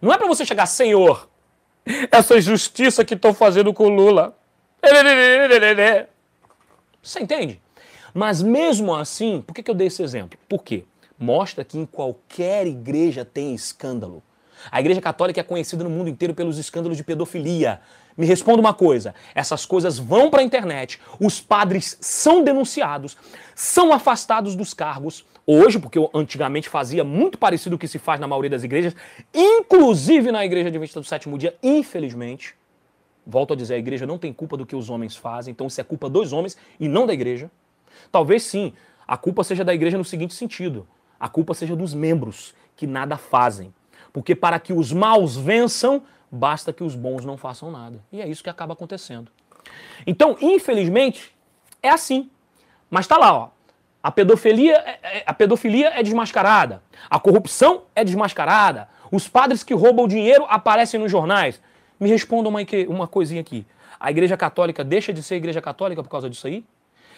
Não é para você chegar, Senhor, essa justiça que estão fazendo com o Lula. Você entende? Mas mesmo assim, por que, eu dei esse exemplo? Por quê? Mostra que em qualquer igreja tem escândalo. A igreja católica é conhecida no mundo inteiro pelos escândalos de pedofilia. Me responda uma coisa: essas coisas vão para a internet, os padres são denunciados, são afastados dos cargos. Hoje, porque eu antigamente fazia muito parecido com o que se faz na maioria das igrejas, inclusive na igreja Adventista do sétimo dia, infelizmente. Volto a dizer, a igreja não tem culpa do que os homens fazem, então isso é culpa dos homens e não da igreja. Talvez sim, a culpa seja da igreja no seguinte sentido: a culpa seja dos membros que nada fazem. Porque para que os maus vençam, basta que os bons não façam nada. E é isso que acaba acontecendo. Então, infelizmente, é assim. Mas está lá, ó. A pedofilia, é, é, a pedofilia é desmascarada. A corrupção é desmascarada. Os padres que roubam dinheiro aparecem nos jornais. Me responda uma, uma coisinha aqui. A igreja católica deixa de ser igreja católica por causa disso aí?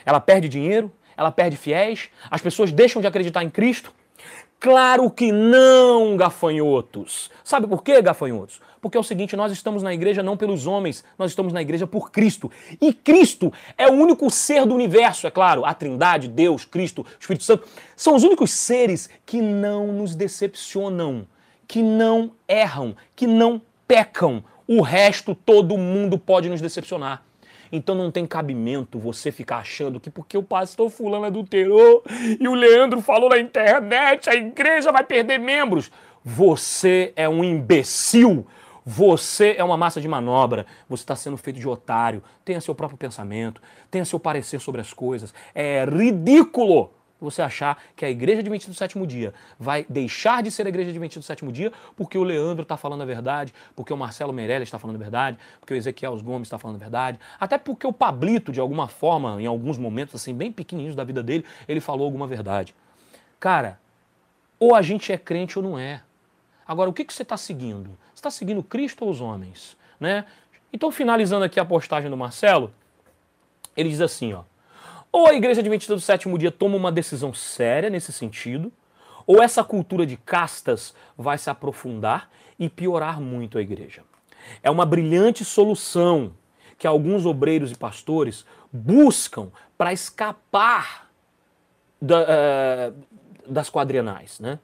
Ela perde dinheiro? Ela perde fiéis? As pessoas deixam de acreditar em Cristo? Claro que não, gafanhotos. Sabe por quê, gafanhotos? Porque é o seguinte, nós estamos na igreja não pelos homens, nós estamos na igreja por Cristo. E Cristo é o único ser do universo, é claro. A Trindade, Deus, Cristo, Espírito Santo, são os únicos seres que não nos decepcionam, que não erram, que não pecam. O resto todo mundo pode nos decepcionar. Então não tem cabimento você ficar achando que porque o pastor fulano adulterou e o Leandro falou na internet, a igreja vai perder membros. Você é um imbecil. Você é uma massa de manobra, você está sendo feito de otário, tenha seu próprio pensamento, tenha seu parecer sobre as coisas. É ridículo você achar que a igreja adventista do sétimo dia vai deixar de ser a igreja adventista do sétimo dia porque o Leandro está falando a verdade, porque o Marcelo Meirelles está falando a verdade, porque o Ezequiel Gomes está falando a verdade, até porque o Pablito, de alguma forma, em alguns momentos assim bem pequenininhos da vida dele, ele falou alguma verdade. Cara, ou a gente é crente ou não é. Agora, o que, que você está seguindo? Você está seguindo Cristo ou os homens? Né? Então, finalizando aqui a postagem do Marcelo, ele diz assim, ó. Ou a Igreja Adventista do Sétimo Dia toma uma decisão séria nesse sentido, ou essa cultura de castas vai se aprofundar e piorar muito a igreja. É uma brilhante solução que alguns obreiros e pastores buscam para escapar da, uh, das quadrienais, né?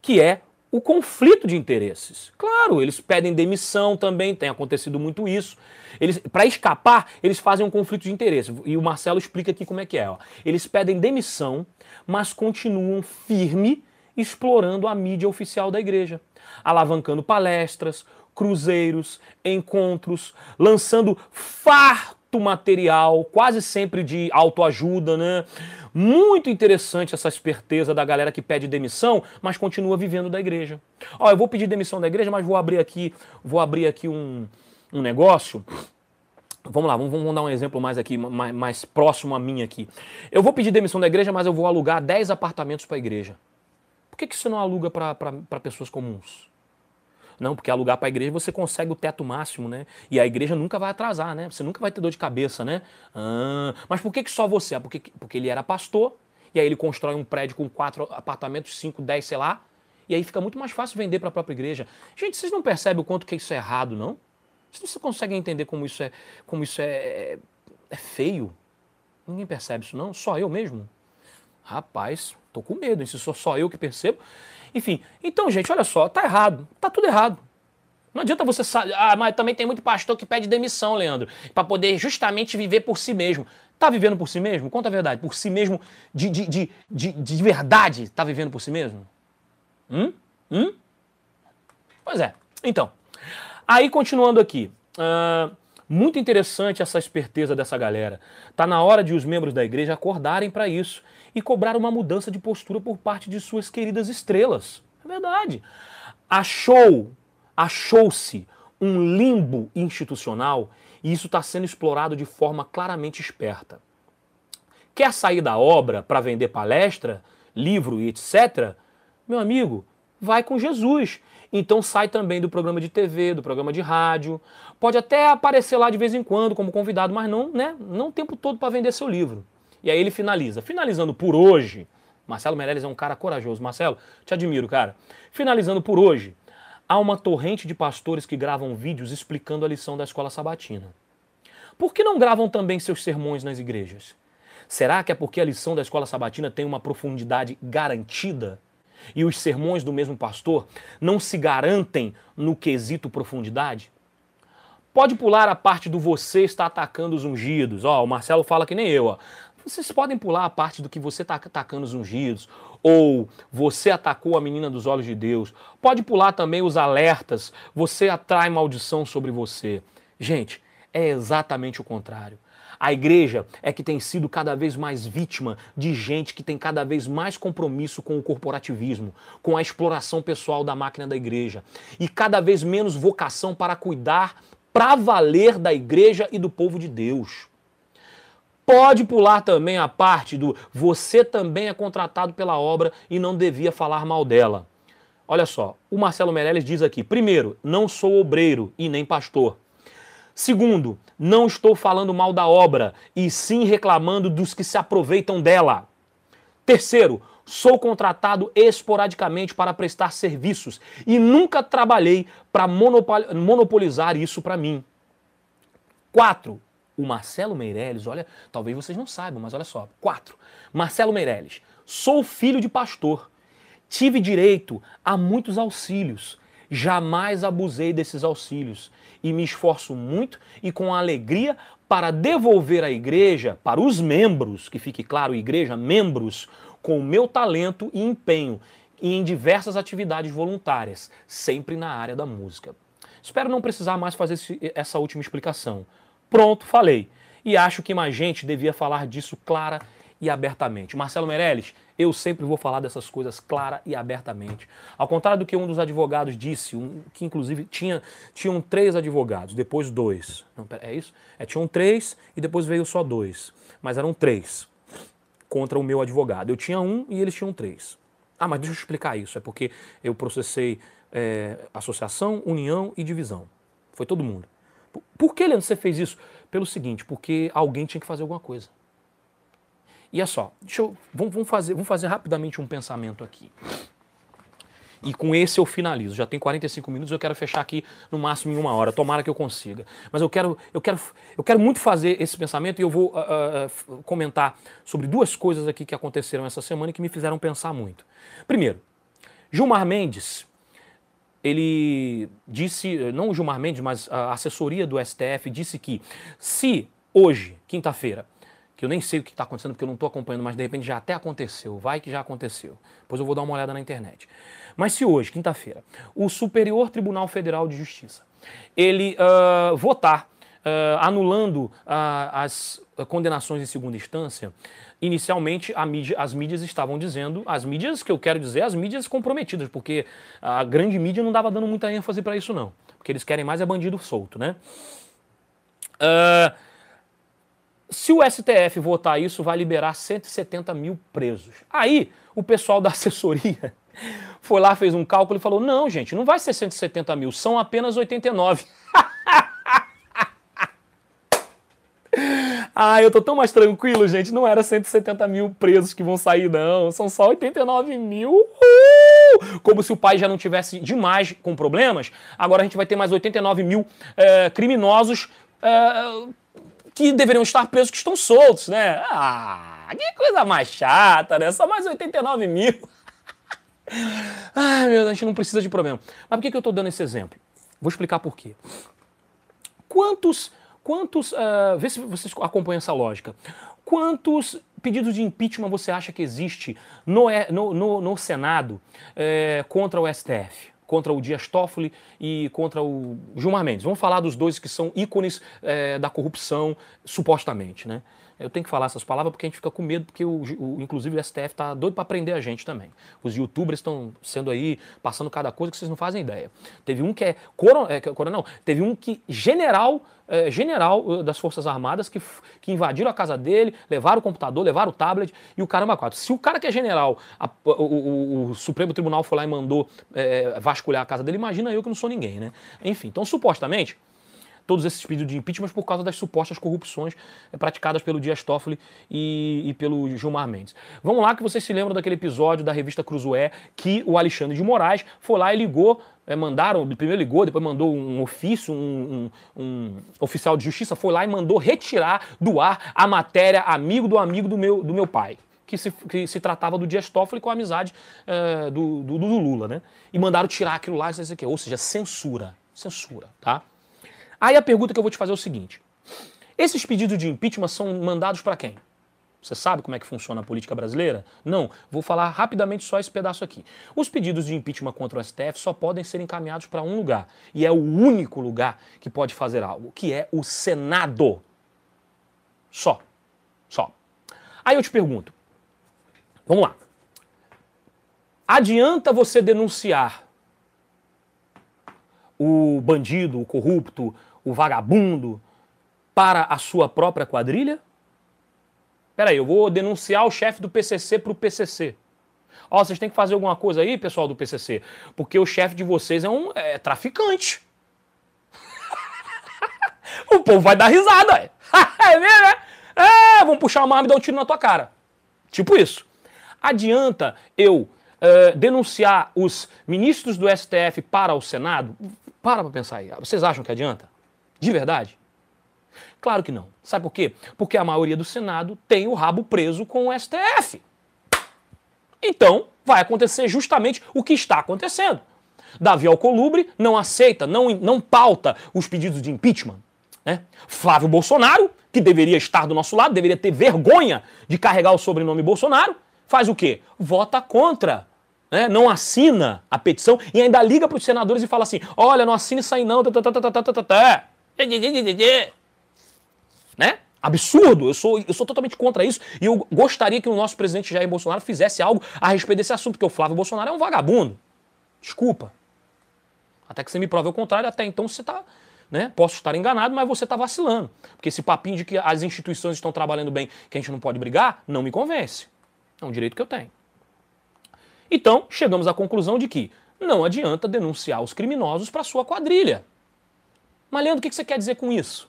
que é o conflito de interesses. Claro, eles pedem demissão também, tem acontecido muito isso. Eles, para escapar, eles fazem um conflito de interesse. E o Marcelo explica aqui como é que é. Ó. Eles pedem demissão, mas continuam firme explorando a mídia oficial da igreja, alavancando palestras, cruzeiros, encontros, lançando farto material, quase sempre de autoajuda, né? Muito interessante essa esperteza da galera que pede demissão, mas continua vivendo da igreja. Ó, eu vou pedir demissão da igreja, mas vou abrir aqui, vou abrir aqui um, um negócio. Vamos lá, vamos, vamos dar um exemplo mais aqui, mais, mais próximo a mim aqui. Eu vou pedir demissão da igreja, mas eu vou alugar 10 apartamentos para a igreja. Por que, que você não aluga para pessoas comuns? Não, porque alugar para a igreja você consegue o teto máximo, né? E a igreja nunca vai atrasar, né? Você nunca vai ter dor de cabeça, né? Ah, mas por que, que só você? Ah, porque, porque ele era pastor, e aí ele constrói um prédio com quatro apartamentos, cinco, dez, sei lá, e aí fica muito mais fácil vender para a própria igreja. Gente, vocês não percebem o quanto que isso é errado, não? Vocês não conseguem entender como isso é, como isso é, é, é feio? Ninguém percebe isso, não? Só eu mesmo? Rapaz, tô com medo, hein? se sou só eu que percebo. Enfim, então, gente, olha só, tá errado. Tá tudo errado. Não adianta você. Ah, mas também tem muito pastor que pede demissão, Leandro, para poder justamente viver por si mesmo. Tá vivendo por si mesmo? Conta a verdade. Por si mesmo, de, de, de, de, de verdade, tá vivendo por si mesmo? Hum? Hum? Pois é. Então, aí continuando aqui. Uh, muito interessante essa esperteza dessa galera. Tá na hora de os membros da igreja acordarem para isso e cobrar uma mudança de postura por parte de suas queridas estrelas. É verdade. Achou, achou-se um limbo institucional e isso está sendo explorado de forma claramente esperta. Quer sair da obra para vender palestra, livro e etc? Meu amigo, vai com Jesus. Então sai também do programa de TV, do programa de rádio. Pode até aparecer lá de vez em quando como convidado, mas não, né, não o tempo todo para vender seu livro. E aí ele finaliza. Finalizando por hoje, Marcelo Meirelles é um cara corajoso. Marcelo, te admiro, cara. Finalizando por hoje, há uma torrente de pastores que gravam vídeos explicando a lição da escola sabatina. Por que não gravam também seus sermões nas igrejas? Será que é porque a lição da escola sabatina tem uma profundidade garantida? E os sermões do mesmo pastor não se garantem no quesito profundidade? Pode pular a parte do você está atacando os ungidos. Ó, o Marcelo fala que nem eu, ó. Vocês podem pular a parte do que você está atacando os ungidos, ou você atacou a menina dos olhos de Deus. Pode pular também os alertas, você atrai maldição sobre você. Gente, é exatamente o contrário. A igreja é que tem sido cada vez mais vítima de gente que tem cada vez mais compromisso com o corporativismo, com a exploração pessoal da máquina da igreja e cada vez menos vocação para cuidar para valer da igreja e do povo de Deus. Pode pular também a parte do você também é contratado pela obra e não devia falar mal dela. Olha só, o Marcelo Meirelles diz aqui: primeiro, não sou obreiro e nem pastor. Segundo, não estou falando mal da obra e sim reclamando dos que se aproveitam dela. Terceiro, sou contratado esporadicamente para prestar serviços e nunca trabalhei para monopolizar isso para mim. Quatro, o Marcelo Meirelles, olha, talvez vocês não saibam, mas olha só. Quatro. Marcelo Meirelles. Sou filho de pastor. Tive direito a muitos auxílios. Jamais abusei desses auxílios e me esforço muito e com alegria para devolver à igreja, para os membros, que fique claro, igreja, membros, com o meu talento e empenho e em diversas atividades voluntárias, sempre na área da música. Espero não precisar mais fazer essa última explicação. Pronto, falei. E acho que mais gente devia falar disso clara e abertamente. Marcelo Meirelles, eu sempre vou falar dessas coisas clara e abertamente. Ao contrário do que um dos advogados disse, um, que inclusive tinha, tinham três advogados, depois dois. Não, é isso? É, tinham três e depois veio só dois. Mas eram três contra o meu advogado. Eu tinha um e eles tinham três. Ah, mas deixa eu explicar isso. É porque eu processei é, associação, união e divisão. Foi todo mundo. Por que, Leandro, você fez isso? Pelo seguinte, porque alguém tinha que fazer alguma coisa. E é só, deixa eu, vamos, vamos, fazer, vamos fazer rapidamente um pensamento aqui. E com esse eu finalizo. Já tem 45 minutos, eu quero fechar aqui no máximo em uma hora. Tomara que eu consiga. Mas eu quero, eu quero, eu quero muito fazer esse pensamento e eu vou uh, uh, comentar sobre duas coisas aqui que aconteceram essa semana e que me fizeram pensar muito. Primeiro, Gilmar Mendes, ele disse, não o Gilmar Mendes, mas a assessoria do STF disse que se hoje, quinta-feira, que eu nem sei o que está acontecendo porque eu não estou acompanhando, mas de repente já até aconteceu, vai que já aconteceu. Depois eu vou dar uma olhada na internet. Mas se hoje, quinta-feira, o Superior Tribunal Federal de Justiça, ele uh, votar uh, anulando uh, as condenações em segunda instância, inicialmente mídia, as mídias estavam dizendo, as mídias que eu quero dizer, as mídias comprometidas, porque a grande mídia não dava dando muita ênfase para isso não, porque eles querem mais é bandido solto, né? Uh, se o STF votar isso, vai liberar 170 mil presos. Aí, o pessoal da assessoria foi lá, fez um cálculo e falou: não, gente, não vai ser 170 mil, são apenas 89. ah, eu tô tão mais tranquilo, gente. Não era 170 mil presos que vão sair, não. São só 89 mil. Uh! Como se o pai já não tivesse demais com problemas. Agora a gente vai ter mais 89 mil é, criminosos. É, que deveriam estar presos que estão soltos, né? Ah, que coisa mais chata, né? Só mais 89 mil. Ai, meu Deus, a gente não precisa de problema. Mas por que, que eu estou dando esse exemplo? Vou explicar por quê. Quantos, quantos, uh, vê se vocês acompanham essa lógica. Quantos pedidos de impeachment você acha que existe no, no, no, no Senado eh, contra o STF? contra o Dias Toffoli e contra o Gilmar Mendes. Vamos falar dos dois que são ícones é, da corrupção, supostamente, né? Eu tenho que falar essas palavras porque a gente fica com medo, porque o, o inclusive o STF está doido para prender a gente também. Os youtubers estão sendo aí, passando cada coisa que vocês não fazem ideia. Teve um que é, coron, é coronel, teve um que general é, general uh, das Forças Armadas que, que invadiram a casa dele, levaram o computador, levaram o tablet e o caramba quatro. Se o cara que é general, a, o, o, o, Supremo Tribunal foi lá e mandou é, vasculhar a casa dele, imagina eu que não sou ninguém, né? Enfim, então supostamente todos esses pedidos de impeachment por causa das supostas corrupções eh, praticadas pelo Dias Toffoli e, e, pelo Gilmar Mendes. Vamos lá que vocês se lembram daquele episódio da revista Cruzoé que o Alexandre de Moraes foi lá e ligou é, mandaram, primeiro ligou, depois mandou um ofício, um, um, um, oficial de justiça foi lá e mandou retirar do ar a matéria amigo do amigo do meu, do meu pai. Que se, que se tratava do Dias Toffoli com a amizade é, do, do, do, Lula, né? E mandaram tirar aquilo lá, isso aqui. Ou seja, censura. Censura, tá? Aí a pergunta que eu vou te fazer é o seguinte: esses pedidos de impeachment são mandados para quem? Você sabe como é que funciona a política brasileira? Não. Vou falar rapidamente só esse pedaço aqui. Os pedidos de impeachment contra o STF só podem ser encaminhados para um lugar. E é o único lugar que pode fazer algo, que é o Senado. Só. Só. Aí eu te pergunto. Vamos lá. Adianta você denunciar o bandido, o corrupto, o vagabundo para a sua própria quadrilha? Peraí, eu vou denunciar o chefe do PCC para o PCC. Ó, vocês têm que fazer alguma coisa aí, pessoal do PCC, porque o chefe de vocês é um é, traficante. o povo vai dar risada, é. é mesmo, né? É, vamos puxar uma arma e dar um tiro na tua cara. Tipo isso. Adianta eu uh, denunciar os ministros do STF para o Senado? Para pra pensar aí. Vocês acham que adianta? De verdade? Claro que não. Sabe por quê? Porque a maioria do Senado tem o rabo preso com o STF. Então, vai acontecer justamente o que está acontecendo. Davi Alcolumbre não aceita, não, não pauta os pedidos de impeachment. Né? Flávio Bolsonaro, que deveria estar do nosso lado, deveria ter vergonha de carregar o sobrenome Bolsonaro, faz o quê? Vota contra. Né? Não assina a petição e ainda liga para os senadores e fala assim: olha, não assine isso aí não. Tá, tá, tá, né? Absurdo, eu sou, eu sou totalmente contra isso e eu gostaria que o nosso presidente Jair Bolsonaro fizesse algo a respeito desse assunto, porque o Flávio Bolsonaro é um vagabundo. Desculpa. Até que você me prove o contrário, até então você está. Né? Posso estar enganado, mas você está vacilando. Porque esse papinho de que as instituições estão trabalhando bem, que a gente não pode brigar, não me convence. É um direito que eu tenho. Então, chegamos à conclusão de que não adianta denunciar os criminosos para sua quadrilha. Mas, Leandro, o que você quer dizer com isso?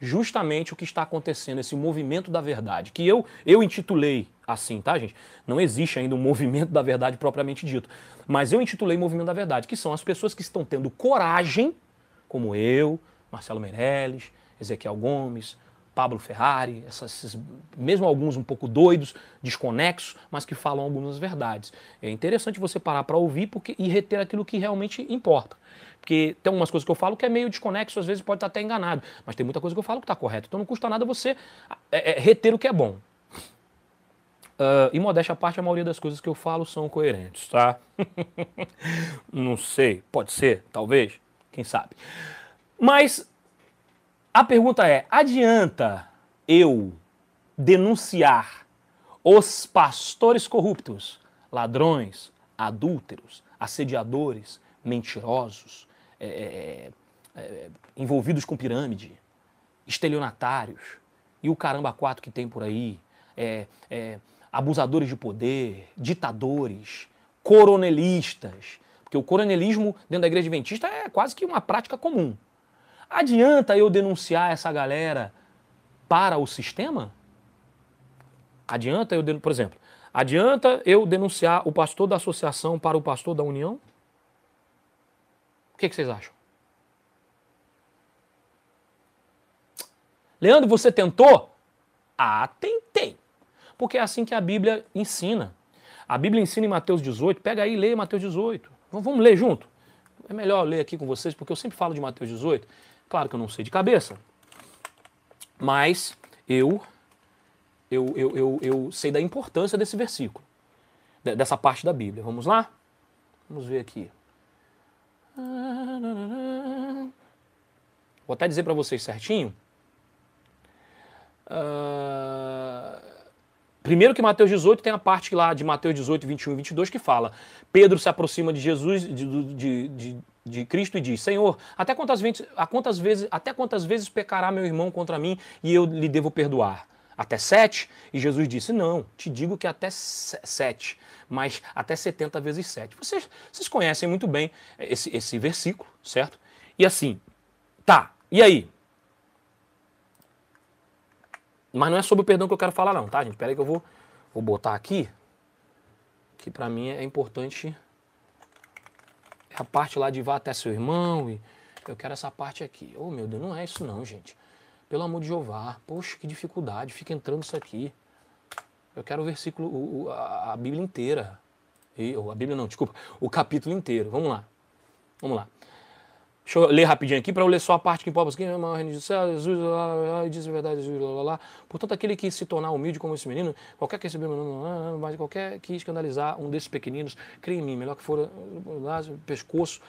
Justamente o que está acontecendo, esse movimento da verdade, que eu, eu intitulei assim, tá, gente? Não existe ainda um movimento da verdade propriamente dito. Mas eu intitulei movimento da verdade, que são as pessoas que estão tendo coragem, como eu, Marcelo Meirelles, Ezequiel Gomes, Pablo Ferrari, essas, mesmo alguns um pouco doidos, desconexos, mas que falam algumas verdades. É interessante você parar para ouvir porque, e reter aquilo que realmente importa. Porque tem algumas coisas que eu falo que é meio desconexo, às vezes pode estar até enganado, mas tem muita coisa que eu falo que está correto. Então não custa nada você é, é, reter o que é bom. Uh, e modéstia à parte, a maioria das coisas que eu falo são coerentes, tá? não sei, pode ser, talvez, quem sabe. Mas a pergunta é: adianta eu denunciar os pastores corruptos, ladrões, adúlteros, assediadores, mentirosos, é, é, é, é, envolvidos com pirâmide, estelionatários e o caramba quatro que tem por aí, é, abusadores de poder, ditadores, coronelistas, porque o coronelismo dentro da igreja adventista é quase que uma prática comum. Adianta eu denunciar essa galera para o sistema? Adianta eu, por exemplo, adianta eu denunciar o pastor da associação para o pastor da união? O que, que vocês acham? Leandro, você tentou? Ah, tentei. Porque é assim que a Bíblia ensina. A Bíblia ensina em Mateus 18. Pega aí e lê Mateus 18. Vamos ler junto? É melhor ler aqui com vocês, porque eu sempre falo de Mateus 18 Claro que eu não sei de cabeça, mas eu, eu, eu, eu, eu sei da importância desse versículo, dessa parte da Bíblia. Vamos lá? Vamos ver aqui. Vou até dizer para vocês certinho. Uh, primeiro que Mateus 18 tem a parte lá de Mateus 18, 21 e 22 que fala: Pedro se aproxima de Jesus, de, de, de, de Cristo e diz: Senhor, até quantas, vezes, a quantas vezes, até quantas vezes pecará meu irmão contra mim e eu lhe devo perdoar? Até sete? E Jesus disse: Não, te digo que até sete, mas até setenta vezes sete. Vocês, vocês conhecem muito bem esse, esse versículo, certo? E assim, tá, e aí? Mas não é sobre o perdão que eu quero falar, não, tá, gente? Espera aí que eu vou, vou botar aqui, que para mim é importante a parte lá de vá até seu irmão e eu quero essa parte aqui. Oh, meu Deus, não é isso não, gente. Pelo amor de Jeová. Poxa, que dificuldade. Fica entrando isso aqui. Eu quero o versículo, o, a, a Bíblia inteira. E, ou a Bíblia não, desculpa. O capítulo inteiro. Vamos lá. Vamos lá. Deixa eu ler rapidinho aqui para eu ler só a parte que importa. Quem ama o reino de céu, Jesus, diz a verdade, Jesus, lá, lá, lá. Portanto, aquele que se tornar humilde como esse menino, qualquer que receber mas qualquer que escandalizar um desses pequeninos, crê em mim, melhor que for lá, pescoço,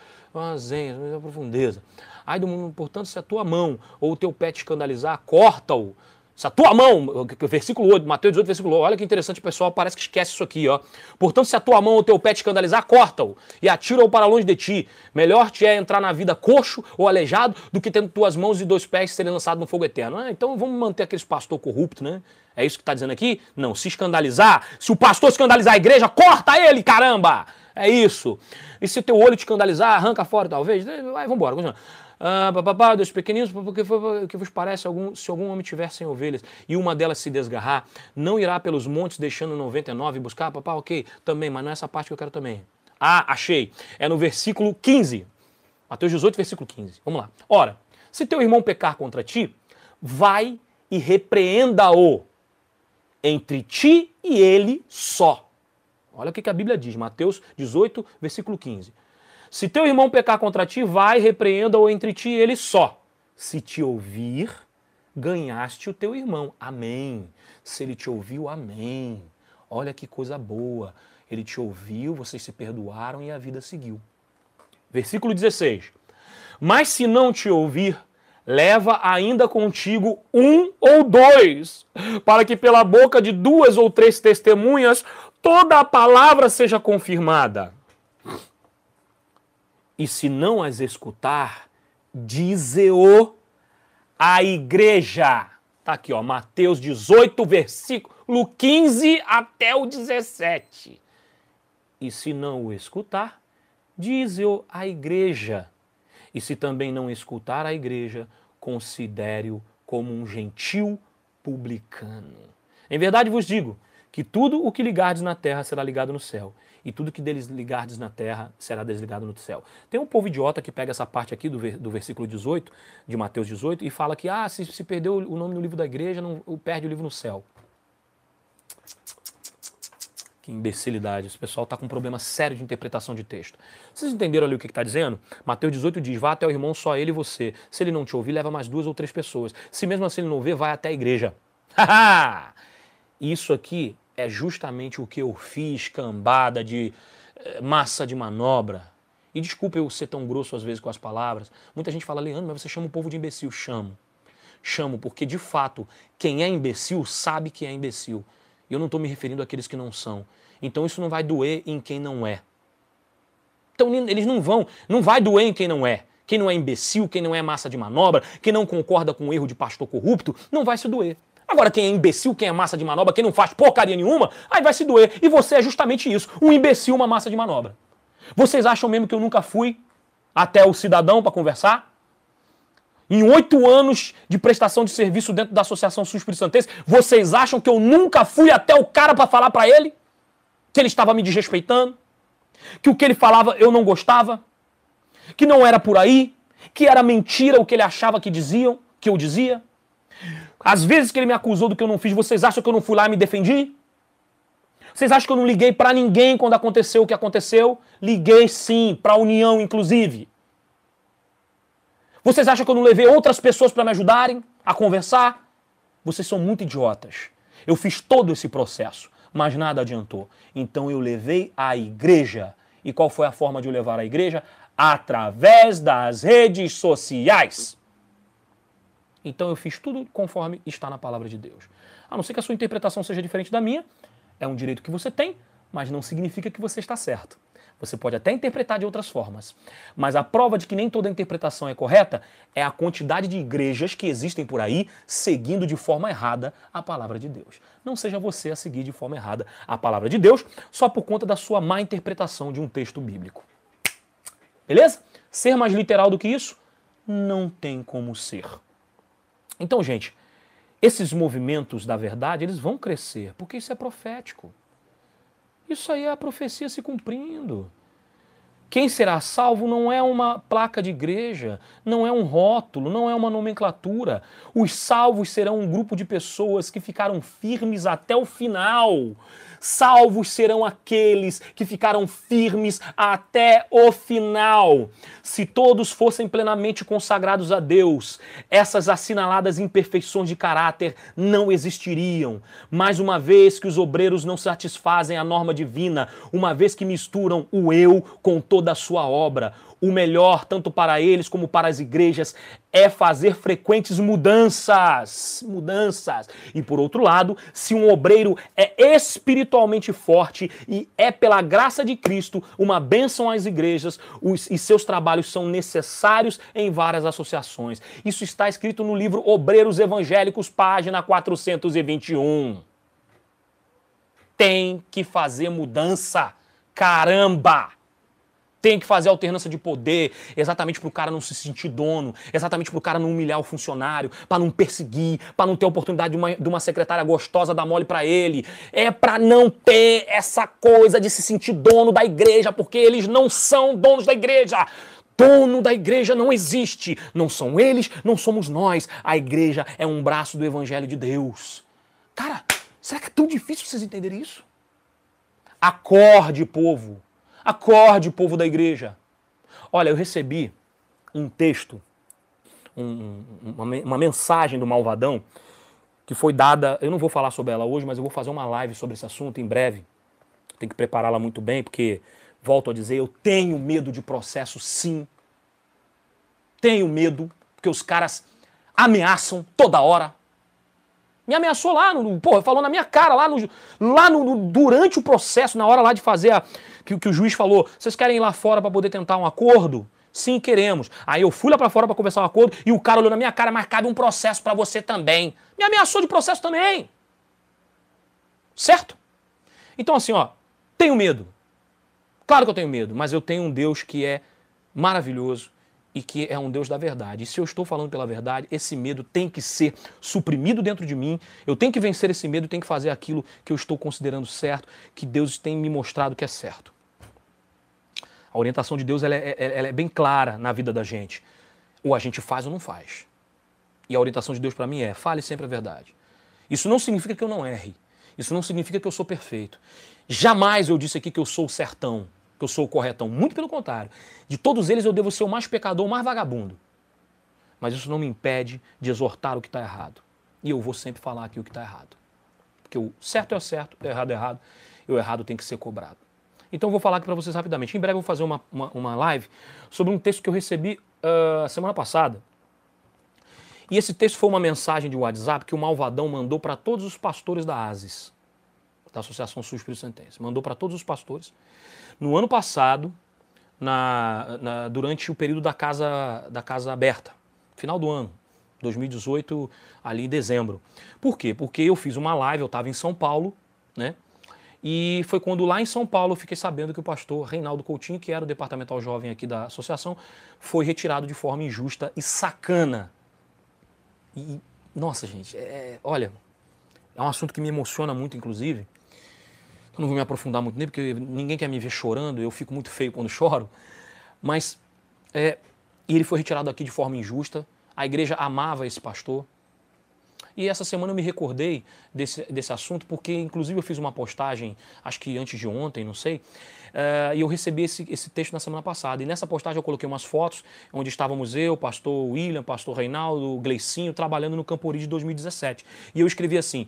zenha, uma profundeza. Ai do mundo, portanto, se a tua mão ou o teu pé te escandalizar, corta-o se a tua mão, versículo 8, Mateus 18, versículo 8, olha que interessante, pessoal, parece que esquece isso aqui, ó. Portanto, se a tua mão ou teu pé te escandalizar, corta-o e atira-o para longe de ti. Melhor te é entrar na vida coxo ou aleijado do que tendo tuas mãos e dois pés serem lançados no fogo eterno. Ah, então vamos manter aqueles pastor corrupto, né? É isso que está dizendo aqui? Não, se escandalizar, se o pastor escandalizar a igreja, corta ele, caramba! É isso. E se teu olho te escandalizar, arranca fora, talvez. Vai, vambora, continua. Ah, dos pequeninos, porque que vos parece algum, se algum homem tiver sem ovelhas e uma delas se desgarrar, não irá pelos montes deixando 99 e buscar, papá, ok, também, mas não é essa parte que eu quero também. Ah, achei. É no versículo 15. Mateus 18, versículo 15. Vamos lá. Ora, se teu irmão pecar contra ti, vai e repreenda-o entre ti e ele só. Olha o que a Bíblia diz, Mateus 18, versículo 15. Se teu irmão pecar contra ti, vai, repreenda-o entre ti e ele só. Se te ouvir, ganhaste o teu irmão. Amém. Se ele te ouviu, amém. Olha que coisa boa. Ele te ouviu, vocês se perdoaram e a vida seguiu. Versículo 16. Mas se não te ouvir, leva ainda contigo um ou dois, para que pela boca de duas ou três testemunhas toda a palavra seja confirmada. E se não as escutar, dize-o à igreja. Tá aqui, ó, Mateus 18, versículo 15 até o 17. E se não o escutar, dize-o à igreja. E se também não escutar a igreja, considere-o como um gentil publicano. Em verdade vos digo que tudo o que ligardes na terra será ligado no céu, e tudo que desligardes na terra será desligado no céu. Tem um povo idiota que pega essa parte aqui do, do versículo 18, de Mateus 18, e fala que ah, se, se perdeu o nome no livro da igreja, não, perde o livro no céu. Que imbecilidade. Esse pessoal está com um problema sério de interpretação de texto. Vocês entenderam ali o que está dizendo? Mateus 18 diz: vá até o irmão, só ele e você. Se ele não te ouvir, leva mais duas ou três pessoas. Se mesmo assim ele não ver, vai até a igreja. Isso aqui é justamente o que eu fiz, cambada de eh, massa de manobra. E desculpa eu ser tão grosso às vezes com as palavras. Muita gente fala, Leandro, mas você chama o povo de imbecil. Chamo. Chamo, porque de fato, quem é imbecil sabe que é imbecil. E eu não estou me referindo àqueles que não são. Então isso não vai doer em quem não é. Então eles não vão, não vai doer em quem não é. Quem não é imbecil, quem não é massa de manobra, quem não concorda com o erro de pastor corrupto, não vai se doer. Agora, quem é imbecil, quem é massa de manobra, quem não faz porcaria nenhuma, aí vai se doer. E você é justamente isso, um imbecil, uma massa de manobra. Vocês acham mesmo que eu nunca fui até o cidadão para conversar? Em oito anos de prestação de serviço dentro da Associação SUS Santense, vocês acham que eu nunca fui até o cara para falar para ele? Que ele estava me desrespeitando? Que o que ele falava eu não gostava? Que não era por aí? Que era mentira o que ele achava que diziam, que eu dizia? Às vezes que ele me acusou do que eu não fiz, vocês acham que eu não fui lá e me defendi? Vocês acham que eu não liguei para ninguém quando aconteceu o que aconteceu? Liguei sim, para a União inclusive. Vocês acham que eu não levei outras pessoas para me ajudarem a conversar? Vocês são muito idiotas. Eu fiz todo esse processo, mas nada adiantou. Então eu levei a igreja. E qual foi a forma de eu levar a igreja? Através das redes sociais. Então eu fiz tudo conforme está na palavra de Deus. A não ser que a sua interpretação seja diferente da minha, é um direito que você tem, mas não significa que você está certo. Você pode até interpretar de outras formas. Mas a prova de que nem toda interpretação é correta é a quantidade de igrejas que existem por aí seguindo de forma errada a palavra de Deus. Não seja você a seguir de forma errada a palavra de Deus só por conta da sua má interpretação de um texto bíblico. Beleza? Ser mais literal do que isso? Não tem como ser. Então, gente, esses movimentos da verdade, eles vão crescer, porque isso é profético. Isso aí é a profecia se cumprindo. Quem será salvo não é uma placa de igreja, não é um rótulo, não é uma nomenclatura. Os salvos serão um grupo de pessoas que ficaram firmes até o final, Salvos serão aqueles que ficaram firmes até o final. Se todos fossem plenamente consagrados a Deus, essas assinaladas imperfeições de caráter não existiriam. Mais uma vez que os obreiros não satisfazem a norma divina, uma vez que misturam o eu com toda a sua obra, o melhor, tanto para eles como para as igrejas, é fazer frequentes mudanças. Mudanças. E por outro lado, se um obreiro é espiritualmente forte e é pela graça de Cristo uma bênção às igrejas, os, e seus trabalhos são necessários em várias associações. Isso está escrito no livro Obreiros Evangélicos, página 421. Tem que fazer mudança. Caramba! Tem que fazer alternância de poder, exatamente para o cara não se sentir dono, exatamente para o cara não humilhar o funcionário, para não perseguir, para não ter oportunidade de uma, de uma secretária gostosa dar mole para ele. É para não ter essa coisa de se sentir dono da igreja, porque eles não são donos da igreja. Dono da igreja não existe. Não são eles, não somos nós. A igreja é um braço do evangelho de Deus. Cara, será que é tão difícil vocês entenderem isso? Acorde, povo. Acorde, povo da igreja. Olha, eu recebi um texto, um, uma, uma mensagem do Malvadão, que foi dada. Eu não vou falar sobre ela hoje, mas eu vou fazer uma live sobre esse assunto em breve. Tem que prepará-la muito bem, porque, volto a dizer, eu tenho medo de processo, sim. Tenho medo, porque os caras ameaçam toda hora. Me ameaçou lá, no, porra, falou na minha cara, lá, no, lá no, no durante o processo, na hora lá de fazer a, que, que o juiz falou, vocês querem ir lá fora para poder tentar um acordo? Sim, queremos. Aí eu fui lá para fora para conversar um acordo e o cara olhou na minha cara, mas cabe um processo para você também. Me ameaçou de processo também. Certo? Então assim, ó, tenho medo. Claro que eu tenho medo, mas eu tenho um Deus que é maravilhoso e que é um Deus da verdade. E se eu estou falando pela verdade, esse medo tem que ser suprimido dentro de mim. Eu tenho que vencer esse medo, tenho que fazer aquilo que eu estou considerando certo, que Deus tem me mostrado que é certo. A orientação de Deus ela é, ela é bem clara na vida da gente. Ou a gente faz ou não faz. E a orientação de Deus para mim é: fale sempre a verdade. Isso não significa que eu não erre. Isso não significa que eu sou perfeito. Jamais eu disse aqui que eu sou o certão, que eu sou o corretão. Muito pelo contrário. De todos eles eu devo ser o mais pecador, o mais vagabundo. Mas isso não me impede de exortar o que está errado. E eu vou sempre falar aqui o que está errado. Porque o certo é o certo, o errado é errado, e o errado tem que ser cobrado. Então eu vou falar aqui para vocês rapidamente. Em breve eu vou fazer uma, uma, uma live sobre um texto que eu recebi uh, semana passada. E esse texto foi uma mensagem de WhatsApp que o Malvadão mandou para todos os pastores da ASIS, da Associação Sul Espírito Santense. Mandou para todos os pastores. No ano passado, na, na, durante o período da casa, da casa aberta, final do ano, 2018, ali em dezembro. Por quê? Porque eu fiz uma live, eu estava em São Paulo, né? E foi quando lá em São Paulo eu fiquei sabendo que o pastor Reinaldo Coutinho, que era o departamental jovem aqui da associação, foi retirado de forma injusta e sacana. E, nossa, gente, é, olha, é um assunto que me emociona muito, inclusive. Eu não vou me aprofundar muito nele, porque ninguém quer me ver chorando, eu fico muito feio quando choro. Mas, é, ele foi retirado aqui de forma injusta. A igreja amava esse pastor. E essa semana eu me recordei desse, desse assunto, porque inclusive eu fiz uma postagem, acho que antes de ontem, não sei, uh, e eu recebi esse, esse texto na semana passada. E nessa postagem eu coloquei umas fotos onde estávamos eu, pastor William, pastor Reinaldo, Gleicinho, trabalhando no Campori de 2017. E eu escrevi assim: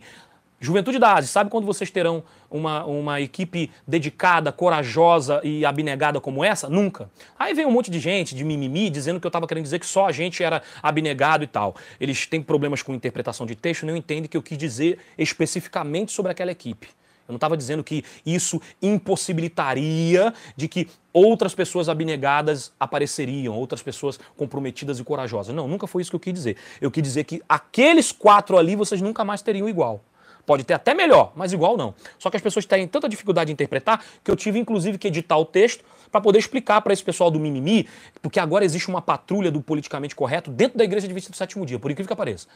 Juventude da Ásia, sabe quando vocês terão uma, uma equipe dedicada, corajosa e abnegada como essa? Nunca. Aí vem um monte de gente de mimimi dizendo que eu estava querendo dizer que só a gente era abnegado e tal. Eles têm problemas com interpretação de texto, não entendem que eu quis dizer especificamente sobre aquela equipe. Eu não estava dizendo que isso impossibilitaria de que outras pessoas abnegadas apareceriam, outras pessoas comprometidas e corajosas. Não, nunca foi isso que eu quis dizer. Eu quis dizer que aqueles quatro ali vocês nunca mais teriam igual. Pode ter até melhor, mas igual não. Só que as pessoas têm tanta dificuldade de interpretar que eu tive inclusive que editar o texto para poder explicar para esse pessoal do mimimi, porque agora existe uma patrulha do politicamente correto dentro da igreja de 27 dia, por incrível que pareça.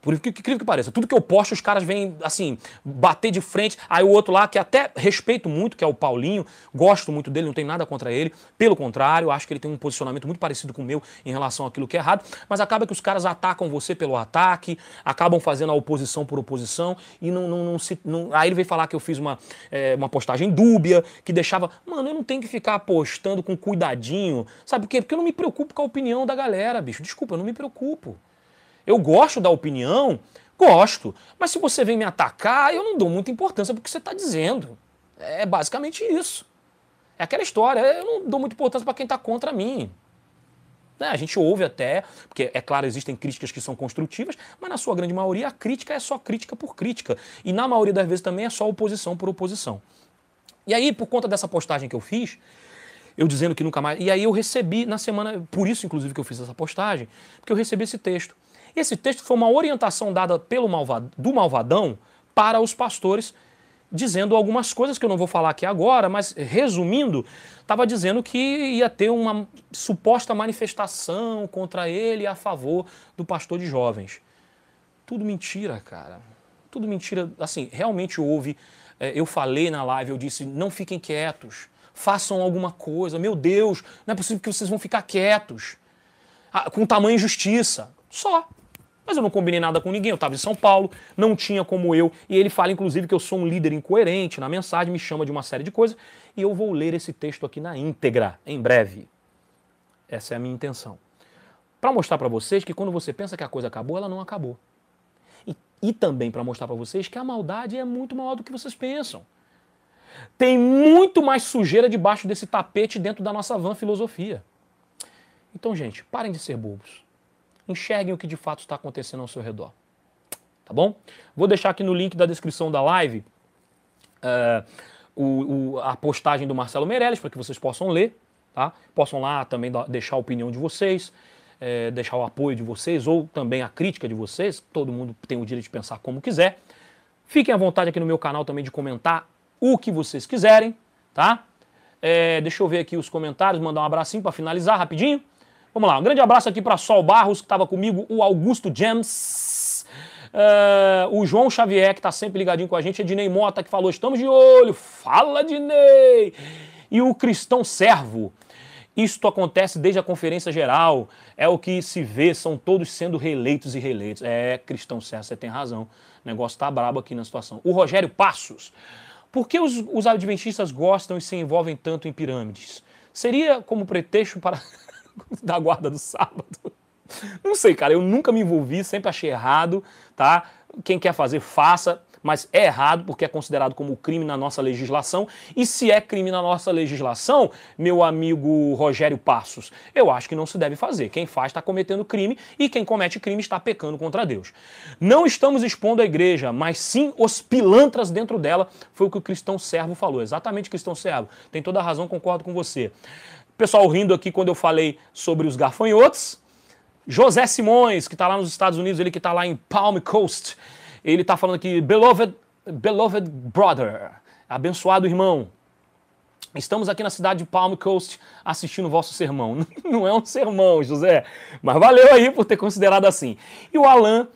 Por incrível que pareça, tudo que eu posto, os caras vêm, assim, bater de frente. Aí o outro lá, que até respeito muito, que é o Paulinho, gosto muito dele, não tenho nada contra ele. Pelo contrário, acho que ele tem um posicionamento muito parecido com o meu em relação àquilo que é errado. Mas acaba que os caras atacam você pelo ataque, acabam fazendo a oposição por oposição. E não, não, não se. Não... Aí ele veio falar que eu fiz uma, é, uma postagem dúbia, que deixava. Mano, eu não tenho que ficar postando com cuidadinho. Sabe por quê? Porque eu não me preocupo com a opinião da galera, bicho. Desculpa, eu não me preocupo. Eu gosto da opinião, gosto. Mas se você vem me atacar, eu não dou muita importância porque você está dizendo. É basicamente isso. É aquela história, eu não dou muita importância para quem está contra mim. É, a gente ouve até, porque é claro, existem críticas que são construtivas, mas na sua grande maioria a crítica é só crítica por crítica. E na maioria das vezes também é só oposição por oposição. E aí, por conta dessa postagem que eu fiz, eu dizendo que nunca mais. E aí eu recebi na semana, por isso inclusive que eu fiz essa postagem, porque eu recebi esse texto. Esse texto foi uma orientação dada pelo malvado, do malvadão para os pastores, dizendo algumas coisas que eu não vou falar aqui agora, mas resumindo, estava dizendo que ia ter uma suposta manifestação contra ele a favor do pastor de jovens. Tudo mentira, cara. Tudo mentira. Assim, realmente houve. É, eu falei na live, eu disse: não fiquem quietos, façam alguma coisa. Meu Deus, não é possível que vocês vão ficar quietos. Ah, com tamanha injustiça. Só. Mas eu não combinei nada com ninguém, eu estava em São Paulo, não tinha como eu. E ele fala, inclusive, que eu sou um líder incoerente na mensagem, me chama de uma série de coisas. E eu vou ler esse texto aqui na íntegra, em breve. Essa é a minha intenção. Para mostrar para vocês que quando você pensa que a coisa acabou, ela não acabou. E, e também para mostrar para vocês que a maldade é muito maior do que vocês pensam. Tem muito mais sujeira debaixo desse tapete dentro da nossa van filosofia. Então, gente, parem de ser bobos. Enxerguem o que de fato está acontecendo ao seu redor. Tá bom? Vou deixar aqui no link da descrição da live uh, o, o, a postagem do Marcelo Meirelles para que vocês possam ler. Tá? Possam lá também deixar a opinião de vocês, é, deixar o apoio de vocês ou também a crítica de vocês. Todo mundo tem o direito de pensar como quiser. Fiquem à vontade aqui no meu canal também de comentar o que vocês quiserem, tá? É, deixa eu ver aqui os comentários, mandar um abracinho para finalizar rapidinho. Vamos lá, um grande abraço aqui para Sol Barros, que estava comigo, o Augusto James, uh, o João Xavier, que está sempre ligadinho com a gente, a Dinei Mota, que falou, estamos de olho, fala Dinei! E o Cristão Servo, isto acontece desde a Conferência Geral, é o que se vê, são todos sendo reeleitos e reeleitos. É, Cristão Servo, você tem razão, o negócio tá brabo aqui na situação. O Rogério Passos, por que os, os adventistas gostam e se envolvem tanto em pirâmides? Seria como pretexto para da guarda do sábado? Não sei, cara, eu nunca me envolvi, sempre achei errado, tá? Quem quer fazer, faça mas é errado porque é considerado como crime na nossa legislação. E se é crime na nossa legislação, meu amigo Rogério Passos, eu acho que não se deve fazer. Quem faz está cometendo crime e quem comete crime está pecando contra Deus. Não estamos expondo a igreja, mas sim os pilantras dentro dela, foi o que o cristão servo falou. Exatamente, cristão servo. Tem toda a razão, concordo com você. Pessoal rindo aqui quando eu falei sobre os gafanhotos. José Simões, que está lá nos Estados Unidos, ele que está lá em Palm Coast, ele está falando aqui, beloved, beloved brother, abençoado irmão. Estamos aqui na cidade de Palm Coast assistindo o vosso sermão. Não é um sermão, José, mas valeu aí por ter considerado assim. E o Alan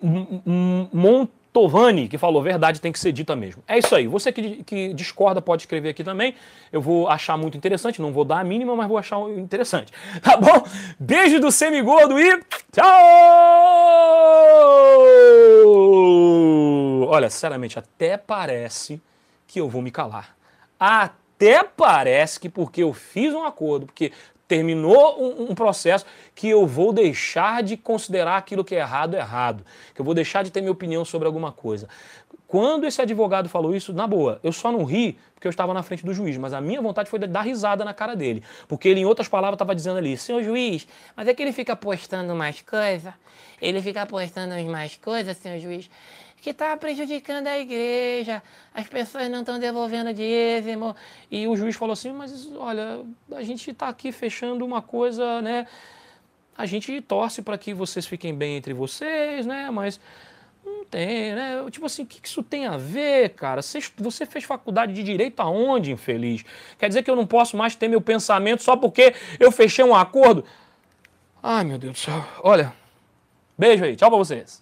Monte Tovani, que falou, verdade tem que ser dita mesmo. É isso aí. Você que, que, discorda pode escrever aqui também. Eu vou achar muito interessante. Não vou dar a mínima, mas vou achar interessante. Tá bom? Beijo do Semigordo e tchau! Olha, sinceramente, até parece que eu vou me calar. Até parece que porque eu fiz um acordo, porque terminou um, um, processo que eu vou deixar de considerar aquilo que é errado errado, que eu vou deixar de ter minha opinião sobre alguma coisa. Quando esse advogado falou isso, na boa, eu só não ri porque eu estava na frente do juiz, mas a minha vontade foi dar risada na cara dele. Porque ele, em outras palavras, estava dizendo ali, senhor juiz, mas é que ele fica postando mais coisa, ele fica postando mais coisas, senhor juiz que está prejudicando a igreja, as pessoas não estão devolvendo dízimo. E o juiz falou assim: mas olha, a gente está aqui fechando uma coisa, né? A gente torce para que vocês fiquem bem entre vocês, né? Mas não tem, né? Tipo assim, o que isso tem a ver, cara? Você fez faculdade de direito aonde, infeliz? Quer dizer que eu não posso mais ter meu pensamento só porque eu fechei um acordo? Ai, meu Deus do céu. Olha, beijo aí. Tchau pra vocês.